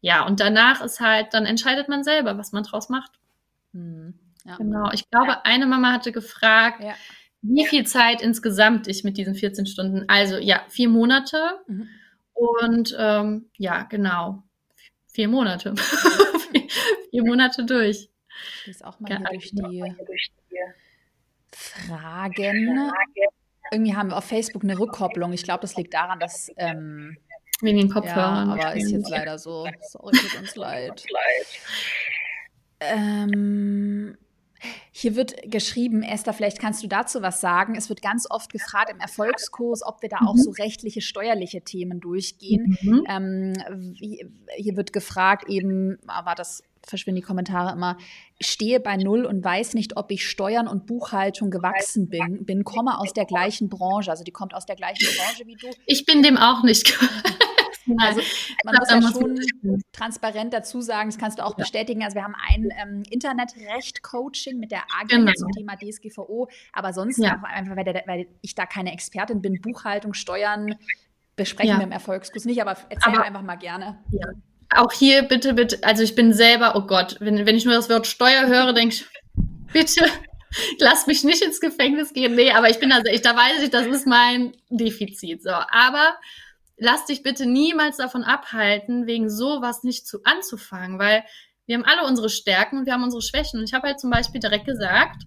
Ja, und danach ist halt, dann entscheidet man selber, was man draus macht. Hm, ja. Genau. Ich glaube, ja. eine Mama hatte gefragt, ja. wie viel Zeit insgesamt ich mit diesen 14 Stunden, also ja, vier Monate. Mhm. Und ähm, ja, genau. Vier Monate. vier Monate durch. Ich lese auch mal hier durch die Fragen. Irgendwie haben wir auf Facebook eine Rückkopplung. Ich glaube, das liegt daran, dass. Ähm, Wegen den Kopfhörern. Ja, aber ist jetzt leider so. Sorry, tut uns leid. Ähm, hier wird geschrieben, Esther, vielleicht kannst du dazu was sagen. Es wird ganz oft gefragt im Erfolgskurs, ob wir da auch mhm. so rechtliche, steuerliche Themen durchgehen. Mhm. Ähm, wie, hier wird gefragt, eben, war das verschwinden die Kommentare immer, stehe bei Null und weiß nicht, ob ich Steuern und Buchhaltung gewachsen bin, bin, komme aus der gleichen Branche, also die kommt aus der gleichen Branche wie du. Ich bin dem auch nicht Also man muss ja schon transparent dazu sagen, das kannst du auch ja. bestätigen. Also wir haben ein ähm, Internetrecht-Coaching mit der AG genau. zum Thema DSGVO, aber sonst ja. einfach, weil, der, weil, ich da keine Expertin bin, Buchhaltung, Steuern besprechen ja. wir im Erfolgskurs nicht, aber erzähl aber, einfach mal gerne. Auch hier bitte, bitte, also ich bin selber, oh Gott, wenn, wenn ich nur das Wort Steuer höre, denke ich, bitte lass mich nicht ins Gefängnis gehen. Nee, aber ich bin also, ich, da weiß ich, das ist mein Defizit. So, aber lass dich bitte niemals davon abhalten, wegen sowas nicht zu anzufangen, weil wir haben alle unsere Stärken und wir haben unsere Schwächen. Und ich habe halt zum Beispiel direkt gesagt,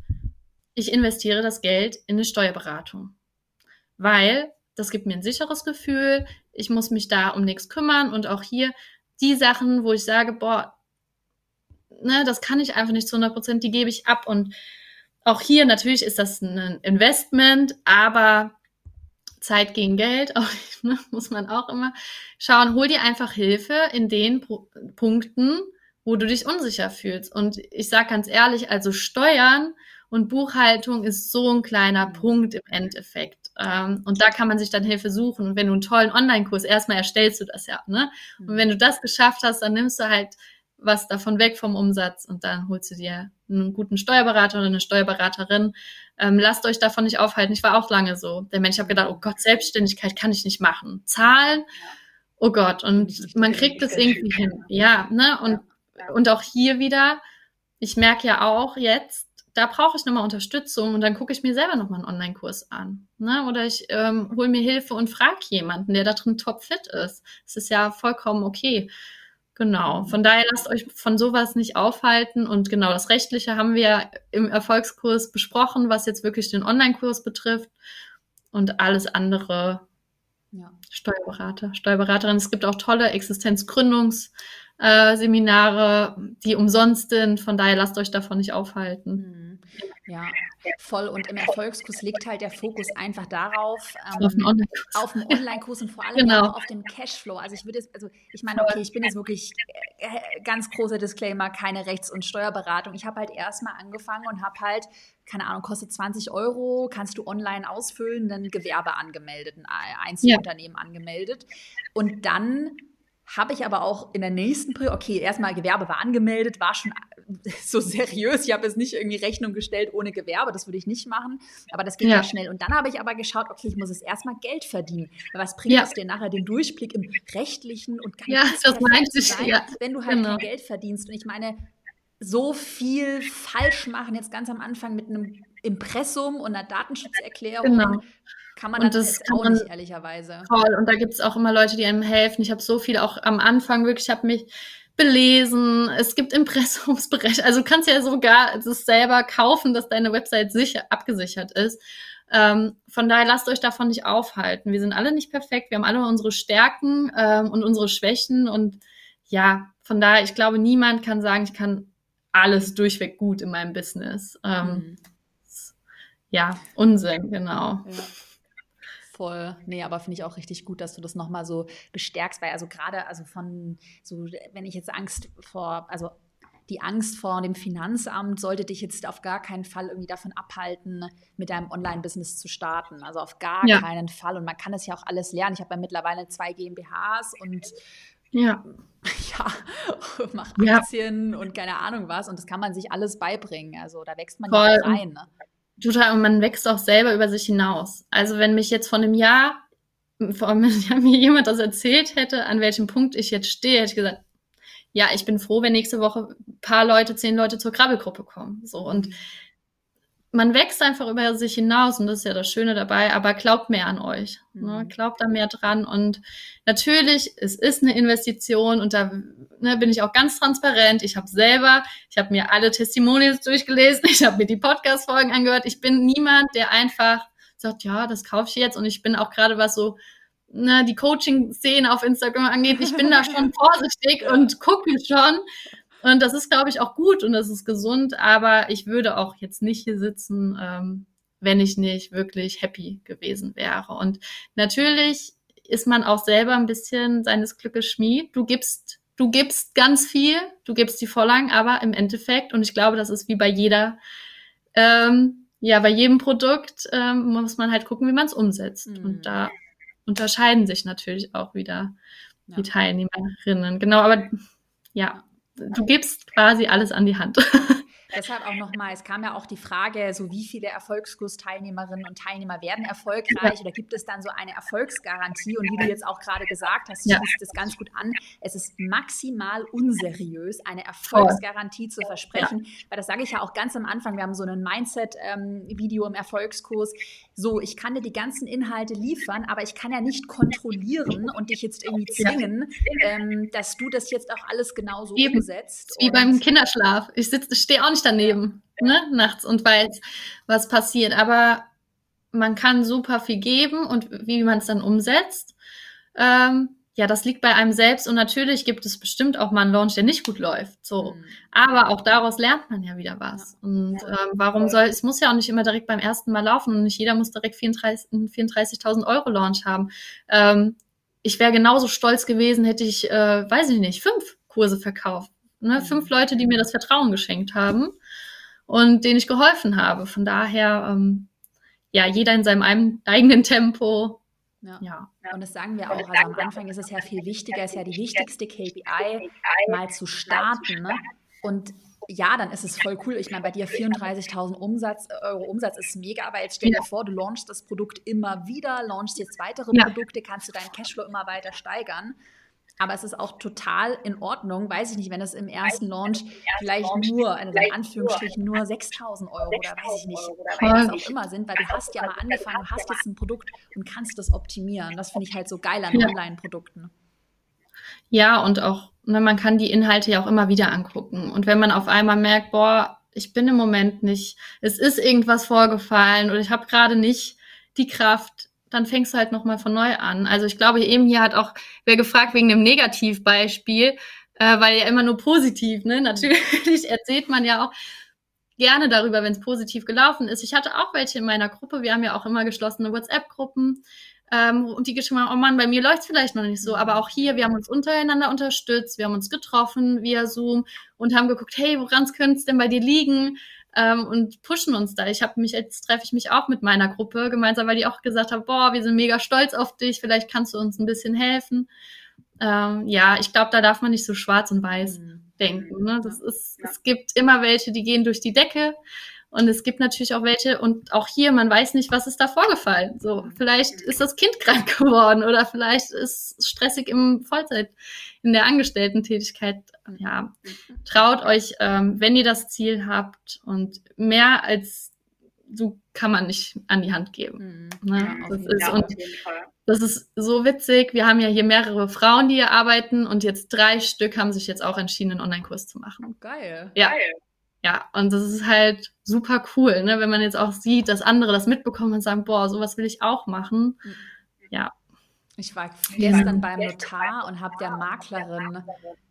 ich investiere das Geld in eine Steuerberatung, weil das gibt mir ein sicheres Gefühl. Ich muss mich da um nichts kümmern und auch hier die Sachen, wo ich sage, boah, ne, das kann ich einfach nicht zu 100 Prozent, die gebe ich ab und auch hier natürlich ist das ein Investment, aber Zeit gegen Geld, auch, ne, muss man auch immer schauen. Hol dir einfach Hilfe in den Pro Punkten, wo du dich unsicher fühlst. Und ich sage ganz ehrlich, also Steuern und Buchhaltung ist so ein kleiner mhm. Punkt im Endeffekt. Ähm, und da kann man sich dann Hilfe suchen. Und wenn du einen tollen Online-Kurs, erstmal erstellst du das ja, ne? Und mhm. wenn du das geschafft hast, dann nimmst du halt was davon weg vom Umsatz und dann holst du dir einen guten Steuerberater oder eine Steuerberaterin. Ähm, lasst euch davon nicht aufhalten. Ich war auch lange so. Der Mensch, ich habe gedacht, oh Gott, Selbstständigkeit kann ich nicht machen. Zahlen, oh Gott, und man kriegt es irgendwie hin. Ja, ne? Und, und auch hier wieder, ich merke ja auch jetzt, da brauche ich nochmal Unterstützung und dann gucke ich mir selber nochmal einen Online-Kurs an. Ne? Oder ich ähm, hole mir Hilfe und frage jemanden, der da drin topfit ist. Es ist ja vollkommen okay. Genau. Von daher lasst euch von sowas nicht aufhalten. Und genau das Rechtliche haben wir im Erfolgskurs besprochen, was jetzt wirklich den Online-Kurs betrifft. Und alles andere ja. Steuerberater, Steuerberaterin. Es gibt auch tolle Existenzgründungsseminare, äh, die umsonst sind. Von daher lasst euch davon nicht aufhalten. Ja, voll. Und im Erfolgskurs liegt halt der Fokus einfach darauf, ähm, auf dem Online-Kurs und vor allem genau. auf dem Cashflow. Also ich würde jetzt, also ich meine, okay, ich bin jetzt wirklich äh, ganz großer Disclaimer, keine Rechts- und Steuerberatung. Ich habe halt erstmal angefangen und habe halt, keine Ahnung, kostet 20 Euro, kannst du online ausfüllen, ein Gewerbe angemeldet, ein Einzelunternehmen ja. angemeldet. Und dann habe ich aber auch in der nächsten Periode, okay, erstmal Gewerbe war angemeldet, war schon so seriös. Ich habe es nicht irgendwie Rechnung gestellt ohne Gewerbe, das würde ich nicht machen. Aber das geht ja. ja schnell. Und dann habe ich aber geschaut, okay, ich muss es erstmal Geld verdienen. Was bringt ja. es dir nachher den Durchblick im rechtlichen und ganz Ja, das meinte ich, ja. Wenn du halt genau. kein Geld verdienst. Und ich meine, so viel falsch machen jetzt ganz am Anfang mit einem Impressum und einer Datenschutzerklärung. Genau. Kann man und das kann auch man, nicht, ehrlicherweise. Toll. Und da gibt es auch immer Leute, die einem helfen. Ich habe so viel auch am Anfang wirklich, ich habe mich belesen. Es gibt Impressumsbereich. Also du kannst ja sogar es selber kaufen, dass deine Website sicher abgesichert ist. Ähm, von daher lasst euch davon nicht aufhalten. Wir sind alle nicht perfekt. Wir haben alle unsere Stärken ähm, und unsere Schwächen. Und ja, von daher, ich glaube, niemand kann sagen, ich kann alles durchweg gut in meinem Business. Ähm, mhm. Ja, Unsinn, genau. Ja voll. Nee, aber finde ich auch richtig gut, dass du das nochmal so bestärkst, weil also gerade, also von so, wenn ich jetzt Angst vor, also die Angst vor dem Finanzamt sollte dich jetzt auf gar keinen Fall irgendwie davon abhalten, mit deinem Online-Business zu starten. Also auf gar ja. keinen Fall. Und man kann das ja auch alles lernen. Ich habe ja mittlerweile zwei GmbHs und ja, ja mache Aktien ja. und keine Ahnung was. Und das kann man sich alles beibringen. Also da wächst man ja rein. Ne? Total, und man wächst auch selber über sich hinaus. Also wenn mich jetzt vor einem Jahr, vor einem Jahr mir jemand das erzählt hätte, an welchem Punkt ich jetzt stehe, hätte ich gesagt, ja, ich bin froh, wenn nächste Woche paar Leute, zehn Leute zur Krabbelgruppe kommen. So und man wächst einfach über sich hinaus und das ist ja das Schöne dabei, aber glaubt mehr an euch. Ne? Mhm. Glaubt da mehr dran. Und natürlich, es ist eine Investition und da ne, bin ich auch ganz transparent. Ich habe selber, ich habe mir alle Testimonials durchgelesen, ich habe mir die Podcast-Folgen angehört. Ich bin niemand, der einfach sagt, ja, das kaufe ich jetzt. Und ich bin auch gerade was so ne, die Coaching-Szene auf Instagram angeht, ich bin da schon vorsichtig und gucke schon, und das ist, glaube ich, auch gut und das ist gesund, aber ich würde auch jetzt nicht hier sitzen, ähm, wenn ich nicht wirklich happy gewesen wäre. Und natürlich ist man auch selber ein bisschen seines Glückes Schmied. Du gibst, du gibst ganz viel, du gibst die Vorlagen, aber im Endeffekt, und ich glaube, das ist wie bei jeder, ähm, ja, bei jedem Produkt ähm, muss man halt gucken, wie man es umsetzt. Mhm. Und da unterscheiden sich natürlich auch wieder ja. die Teilnehmerinnen. Genau, aber ja, du gibst quasi alles an die Hand. Deshalb auch nochmal, es kam ja auch die Frage, so wie viele Erfolgskursteilnehmerinnen und Teilnehmer werden erfolgreich ja. oder gibt es dann so eine Erfolgsgarantie? Und wie du jetzt auch gerade gesagt hast, ja. schließt das ganz gut an. Es ist maximal unseriös, eine Erfolgsgarantie zu versprechen, ja. weil das sage ich ja auch ganz am Anfang. Wir haben so ein Mindset-Video ähm, im Erfolgskurs. So, ich kann dir die ganzen Inhalte liefern, aber ich kann ja nicht kontrollieren und dich jetzt irgendwie zwingen, ähm, dass du das jetzt auch alles genauso Eben. umsetzt. Wie beim Kinderschlaf. Ich sitze, stehe auch nicht daneben, ne, nachts und weiß, was passiert. Aber man kann super viel geben und wie man es dann umsetzt, ähm, ja, das liegt bei einem selbst und natürlich gibt es bestimmt auch mal einen Launch, der nicht gut läuft. So, mhm. aber auch daraus lernt man ja wieder was. Ja. Und ähm, warum soll es muss ja auch nicht immer direkt beim ersten Mal laufen und nicht jeder muss direkt 34.000 34 Euro Launch haben. Ähm, ich wäre genauso stolz gewesen, hätte ich, äh, weiß ich nicht, fünf Kurse verkauft. Ne? Mhm. Fünf Leute, die mir das Vertrauen geschenkt haben und denen ich geholfen habe. Von daher, ähm, ja, jeder in seinem eigenen Tempo. Ja. ja. Und das sagen wir auch. Also am Anfang ist es ja viel wichtiger, ist ja die wichtigste KPI, mal zu starten. Ne? Und ja, dann ist es voll cool. Ich meine, bei dir 34.000 Umsatz, Euro Umsatz ist mega, aber jetzt stell dir vor, du launchst das Produkt immer wieder, launchst jetzt weitere ja. Produkte, kannst du deinen Cashflow immer weiter steigern. Aber es ist auch total in Ordnung, weiß ich nicht, wenn das im ersten Launch vielleicht nur, also in Anführungsstrichen nur 6000 Euro oder weiß ich nicht, was auch immer sind, weil du hast ja mal angefangen, du hast jetzt ein Produkt und kannst das optimieren. Das finde ich halt so geil an. Online-Produkten. Ja, und auch, ne, man kann die Inhalte ja auch immer wieder angucken. Und wenn man auf einmal merkt, boah, ich bin im Moment nicht, es ist irgendwas vorgefallen oder ich habe gerade nicht die Kraft, dann fängst du halt nochmal von neu an. Also ich glaube, eben hier hat auch wer gefragt wegen dem Negativbeispiel, äh, weil ja immer nur positiv, ne? Natürlich erzählt man ja auch gerne darüber, wenn es positiv gelaufen ist. Ich hatte auch welche in meiner Gruppe, wir haben ja auch immer geschlossene WhatsApp-Gruppen. Ähm, und die geschrieben haben, oh Mann, bei mir läuft es vielleicht noch nicht so. Aber auch hier, wir haben uns untereinander unterstützt, wir haben uns getroffen via Zoom und haben geguckt, hey, woran könnte es denn bei dir liegen? Ähm, und pushen uns da. Ich habe mich, jetzt treffe ich mich auch mit meiner Gruppe gemeinsam, weil die auch gesagt haben, boah, wir sind mega stolz auf dich, vielleicht kannst du uns ein bisschen helfen. Ähm, ja, ich glaube, da darf man nicht so schwarz und weiß mhm. denken. Ne? Das ist, ja. es gibt immer welche, die gehen durch die Decke. Und es gibt natürlich auch welche, und auch hier, man weiß nicht, was ist da vorgefallen. So, vielleicht ist das Kind krank geworden oder vielleicht ist es stressig im Vollzeit, in der Angestellten-Tätigkeit. Ja, traut euch, ähm, wenn ihr das Ziel habt und mehr als so kann man nicht an die Hand geben. Mhm. Ne? Ja, das, ist, und das ist so witzig. Wir haben ja hier mehrere Frauen, die hier arbeiten und jetzt drei Stück haben sich jetzt auch entschieden, einen Online-Kurs zu machen. Oh, geil. Ja. Geil. Ja, und das ist halt super cool, ne? wenn man jetzt auch sieht, dass andere das mitbekommen und sagen, boah, sowas will ich auch machen. Mhm. Ja, ich war gestern beim Notar und habe der Maklerin,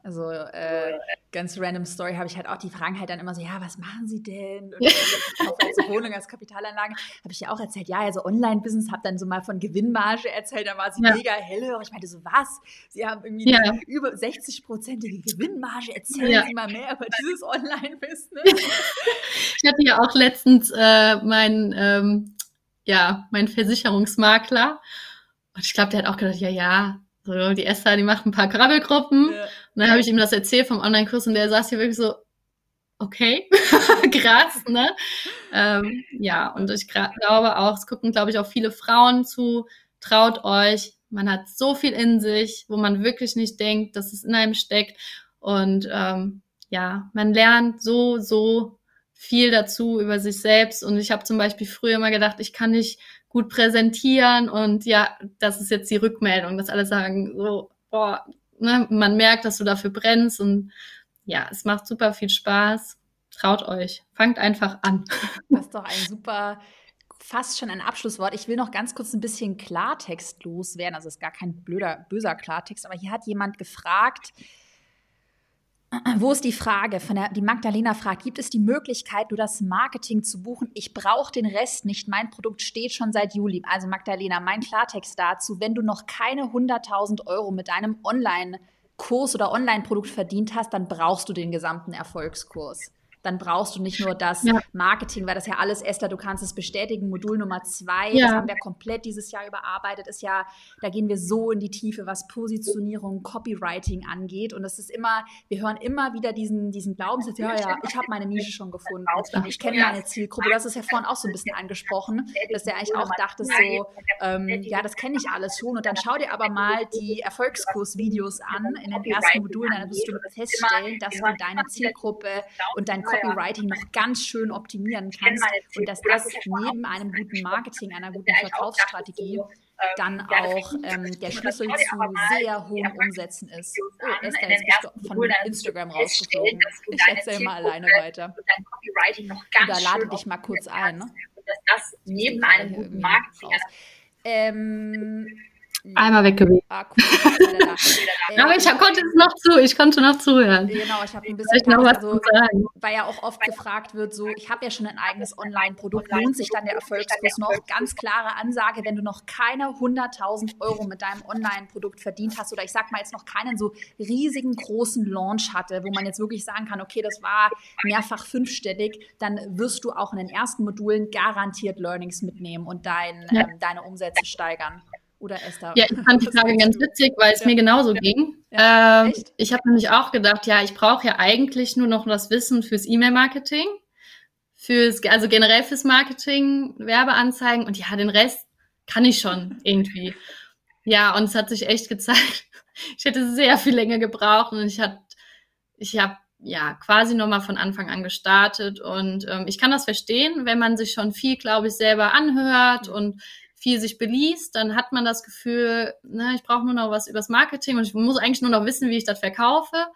also äh, ganz random Story, habe ich halt auch die Fragen halt dann immer so, ja, was machen Sie denn? Und als Wohnung, als Kapitalanlage, habe ich ja auch erzählt, ja, also Online-Business, habe dann so mal von Gewinnmarge erzählt, da war sie ja. mega hellhörig. Ich meinte so, was? Sie haben irgendwie ja. über 60-prozentige Gewinnmarge, erzählen ja. Sie mal mehr über dieses Online-Business. ich hatte ja auch letztens äh, mein, ähm, ja, mein Versicherungsmakler und ich glaube, der hat auch gedacht, ja, ja, so, die Esther, die macht ein paar Krabbelgruppen. Ja. Und dann habe ich ihm das erzählt vom Online-Kurs und der saß hier wirklich so, okay, krass, ne? Ähm, ja, und ich glaube auch, es gucken, glaube ich, auch viele Frauen zu, traut euch, man hat so viel in sich, wo man wirklich nicht denkt, dass es in einem steckt. Und ähm, ja, man lernt so, so viel dazu über sich selbst. Und ich habe zum Beispiel früher immer gedacht, ich kann nicht gut präsentieren und ja, das ist jetzt die Rückmeldung, dass alle sagen, so, boah, ne, man merkt, dass du dafür brennst und ja, es macht super viel Spaß. Traut euch, fangt einfach an. Das ist doch ein super, fast schon ein Abschlusswort. Ich will noch ganz kurz ein bisschen Klartext loswerden. Also es ist gar kein blöder, böser Klartext, aber hier hat jemand gefragt, wo ist die Frage? Von der, die Magdalena fragt, gibt es die Möglichkeit, nur das Marketing zu buchen? Ich brauche den Rest nicht. Mein Produkt steht schon seit Juli. Also Magdalena, mein Klartext dazu, wenn du noch keine 100.000 Euro mit deinem Online-Kurs oder Online-Produkt verdient hast, dann brauchst du den gesamten Erfolgskurs. Dann brauchst du nicht nur das ja. Marketing, weil das ja alles, Esther, du kannst es bestätigen. Modul Nummer zwei, ja. das haben wir komplett dieses Jahr überarbeitet, ist ja, da gehen wir so in die Tiefe, was Positionierung, Copywriting angeht. Und das ist immer, wir hören immer wieder diesen, diesen Glaubenssatz, ja, ja, ich habe meine Nische schon gefunden. Ich kenne meine Zielgruppe. Du hast es ja vorhin auch so ein bisschen angesprochen, dass der eigentlich auch dachte so, ähm, ja, das kenne ich alles schon. Und dann schau dir aber mal die Erfolgskursvideos an in den ersten Modulen, dann wirst du feststellen, dass du deine Zielgruppe und dein Copywriting noch ganz schön optimieren kannst und dass das neben einem guten Marketing, einer guten Verkaufsstrategie dann auch ähm, der Schlüssel zu sehr hohen Umsätzen ist. Oh, Esther, jetzt bist du von Instagram rausgeflogen. Ich erzähle mal alleine weiter. Oder lade dich mal kurz ein. Ne? Das neben einem guten Marketing. Ähm, Einmal weg gewesen. Ah, cool. Aber ich konnte es noch zu, ich konnte noch zuhören. Genau, ich habe ein bisschen noch was also, sagen. weil ja auch oft gefragt wird, so, ich habe ja schon ein eigenes Online-Produkt, lohnt sich dann der Erfolgskurs noch? Ganz klare Ansage, wenn du noch keine 100.000 Euro mit deinem Online-Produkt verdient hast oder ich sag mal jetzt noch keinen so riesigen großen Launch hatte, wo man jetzt wirklich sagen kann, okay, das war mehrfach fünfstellig, dann wirst du auch in den ersten Modulen garantiert Learnings mitnehmen und dein, ja. ähm, deine Umsätze steigern. Oder Esther? Ja, ich fand die Frage ganz witzig, weil es ja. mir genauso ging. Ja, ähm, ich habe nämlich auch gedacht, ja, ich brauche ja eigentlich nur noch das Wissen fürs E-Mail-Marketing, fürs, also generell fürs Marketing, Werbeanzeigen und ja, den Rest kann ich schon irgendwie. Ja, und es hat sich echt gezeigt, ich hätte sehr viel länger gebraucht und ich hatte, ich habe ja quasi nochmal von Anfang an gestartet und ähm, ich kann das verstehen, wenn man sich schon viel, glaube ich, selber anhört und viel sich beliest, dann hat man das Gefühl, ne, ich brauche nur noch was übers Marketing und ich muss eigentlich nur noch wissen, wie ich das verkaufe.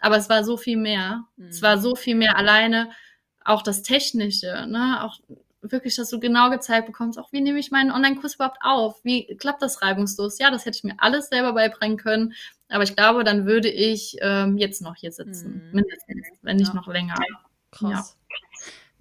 Aber es war so viel mehr. Mhm. Es war so viel mehr alleine, auch das Technische, ne, auch wirklich, dass du genau gezeigt bekommst, auch wie nehme ich meinen Online-Kurs überhaupt auf? Wie klappt das reibungslos? Ja, das hätte ich mir alles selber beibringen können. Aber ich glaube, dann würde ich ähm, jetzt noch hier sitzen. Mhm. Mindestens, wenn nicht ja. noch länger. Krass. Ja.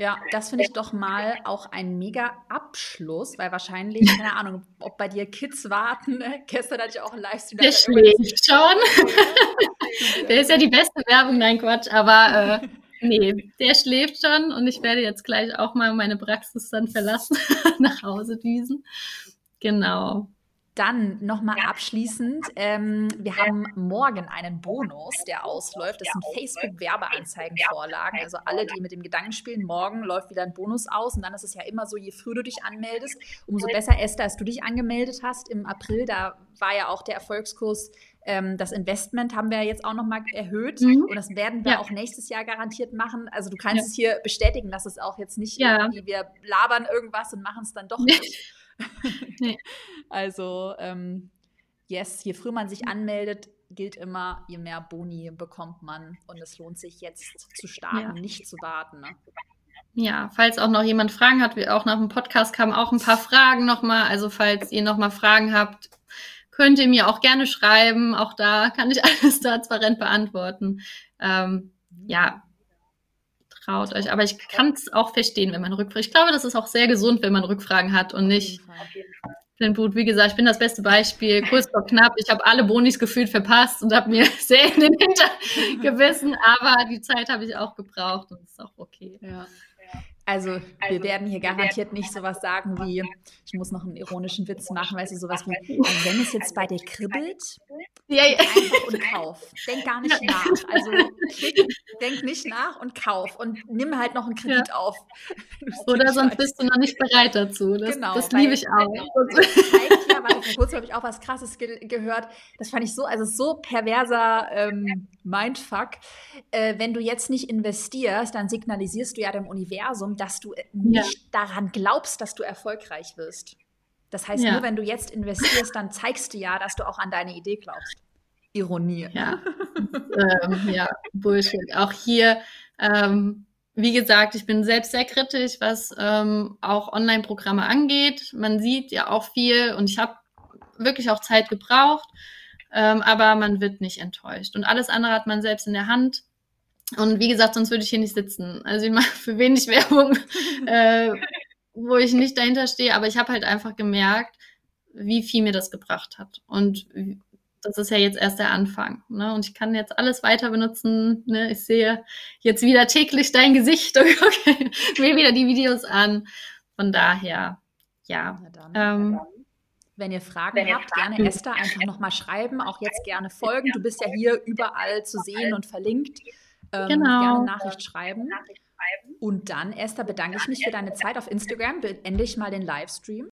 Ja, das finde ich doch mal auch ein mega Abschluss, weil wahrscheinlich, keine Ahnung, ob bei dir Kids warten. Ne? Gestern hatte ich auch einen Livestream. Der schläft schon. der ist ja die beste Werbung, nein Quatsch, aber äh, nee, der schläft schon und ich werde jetzt gleich auch mal meine Praxis dann verlassen, nach Hause düsen. Genau. Dann nochmal abschließend, ähm, wir haben morgen einen Bonus, der ausläuft. Das sind Facebook-Werbeanzeigenvorlagen. Also alle, die mit dem Gedanken spielen, morgen läuft wieder ein Bonus aus. Und dann ist es ja immer so, je früher du dich anmeldest, umso besser, Esther, als du dich angemeldet hast im April. Da war ja auch der Erfolgskurs ähm, das Investment haben wir jetzt auch nochmal erhöht mhm. und das werden wir ja. auch nächstes Jahr garantiert machen. Also du kannst ja. es hier bestätigen, dass es auch jetzt nicht ja. irgendwie, wir labern irgendwas und machen es dann doch nicht. nee. Also, ähm, yes, je früher man sich anmeldet, gilt immer, je mehr Boni bekommt man. Und es lohnt sich jetzt zu starten, ja. nicht zu warten. Ne? Ja, falls auch noch jemand Fragen hat, wie auch nach dem Podcast kamen auch ein paar Fragen nochmal. Also falls ihr nochmal Fragen habt, könnt ihr mir auch gerne schreiben. Auch da kann ich alles transparent beantworten. Ähm, ja, traut euch. Aber ich kann es auch verstehen, wenn man Rückfragen. Ich glaube, das ist auch sehr gesund, wenn man Rückfragen hat und nicht den Boot. Wie gesagt, ich bin das beste Beispiel. Kurz vor knapp. Ich habe alle Bonis gefühlt verpasst und habe mir sehr in den Hinter gewissen. Aber die Zeit habe ich auch gebraucht und ist auch okay. Ja. Also, wir also, werden hier garantiert nicht sowas sagen wie, ich muss noch einen ironischen Witz machen, weißt du, sowas wie, also wenn es jetzt bei dir kribbelt, ja, ja. einfach und kauf. Denk gar nicht nach. Also, denk nicht nach und kauf und nimm halt noch einen Kredit ja. auf. Oder sonst bist du noch nicht bereit dazu. Das, genau, das liebe ich auch. Warte, vor kurzem habe ich auch was Krasses ge gehört. Das fand ich so, also so perverser ähm, Mindfuck. Äh, wenn du jetzt nicht investierst, dann signalisierst du ja dem Universum, dass du äh, nicht ja. daran glaubst, dass du erfolgreich wirst. Das heißt, ja. nur wenn du jetzt investierst, dann zeigst du ja, dass du auch an deine Idee glaubst. Ironie. Ja, ähm, ja Bullshit. Auch hier, ähm, wie gesagt, ich bin selbst sehr kritisch, was ähm, auch Online-Programme angeht. Man sieht ja auch viel und ich habe wirklich auch Zeit gebraucht, ähm, aber man wird nicht enttäuscht. Und alles andere hat man selbst in der Hand. Und wie gesagt, sonst würde ich hier nicht sitzen. Also ich mache für wenig Werbung, äh, wo ich nicht dahinter stehe, aber ich habe halt einfach gemerkt, wie viel mir das gebracht hat. Und das ist ja jetzt erst der Anfang. Ne? Und ich kann jetzt alles weiter benutzen. Ne? Ich sehe jetzt wieder täglich dein Gesicht und gucke mir wieder die Videos an. Von daher, ja. Dann, ähm, wenn ihr Fragen wenn ihr habt, Fragen gerne Esther einfach nochmal schreiben. Auch jetzt gerne folgen. Du bist ja hier überall zu sehen und verlinkt. Ähm, genau. Gerne Nachricht schreiben. Und dann, Esther, bedanke ich mich für deine Zeit auf Instagram. Beende ich mal den Livestream.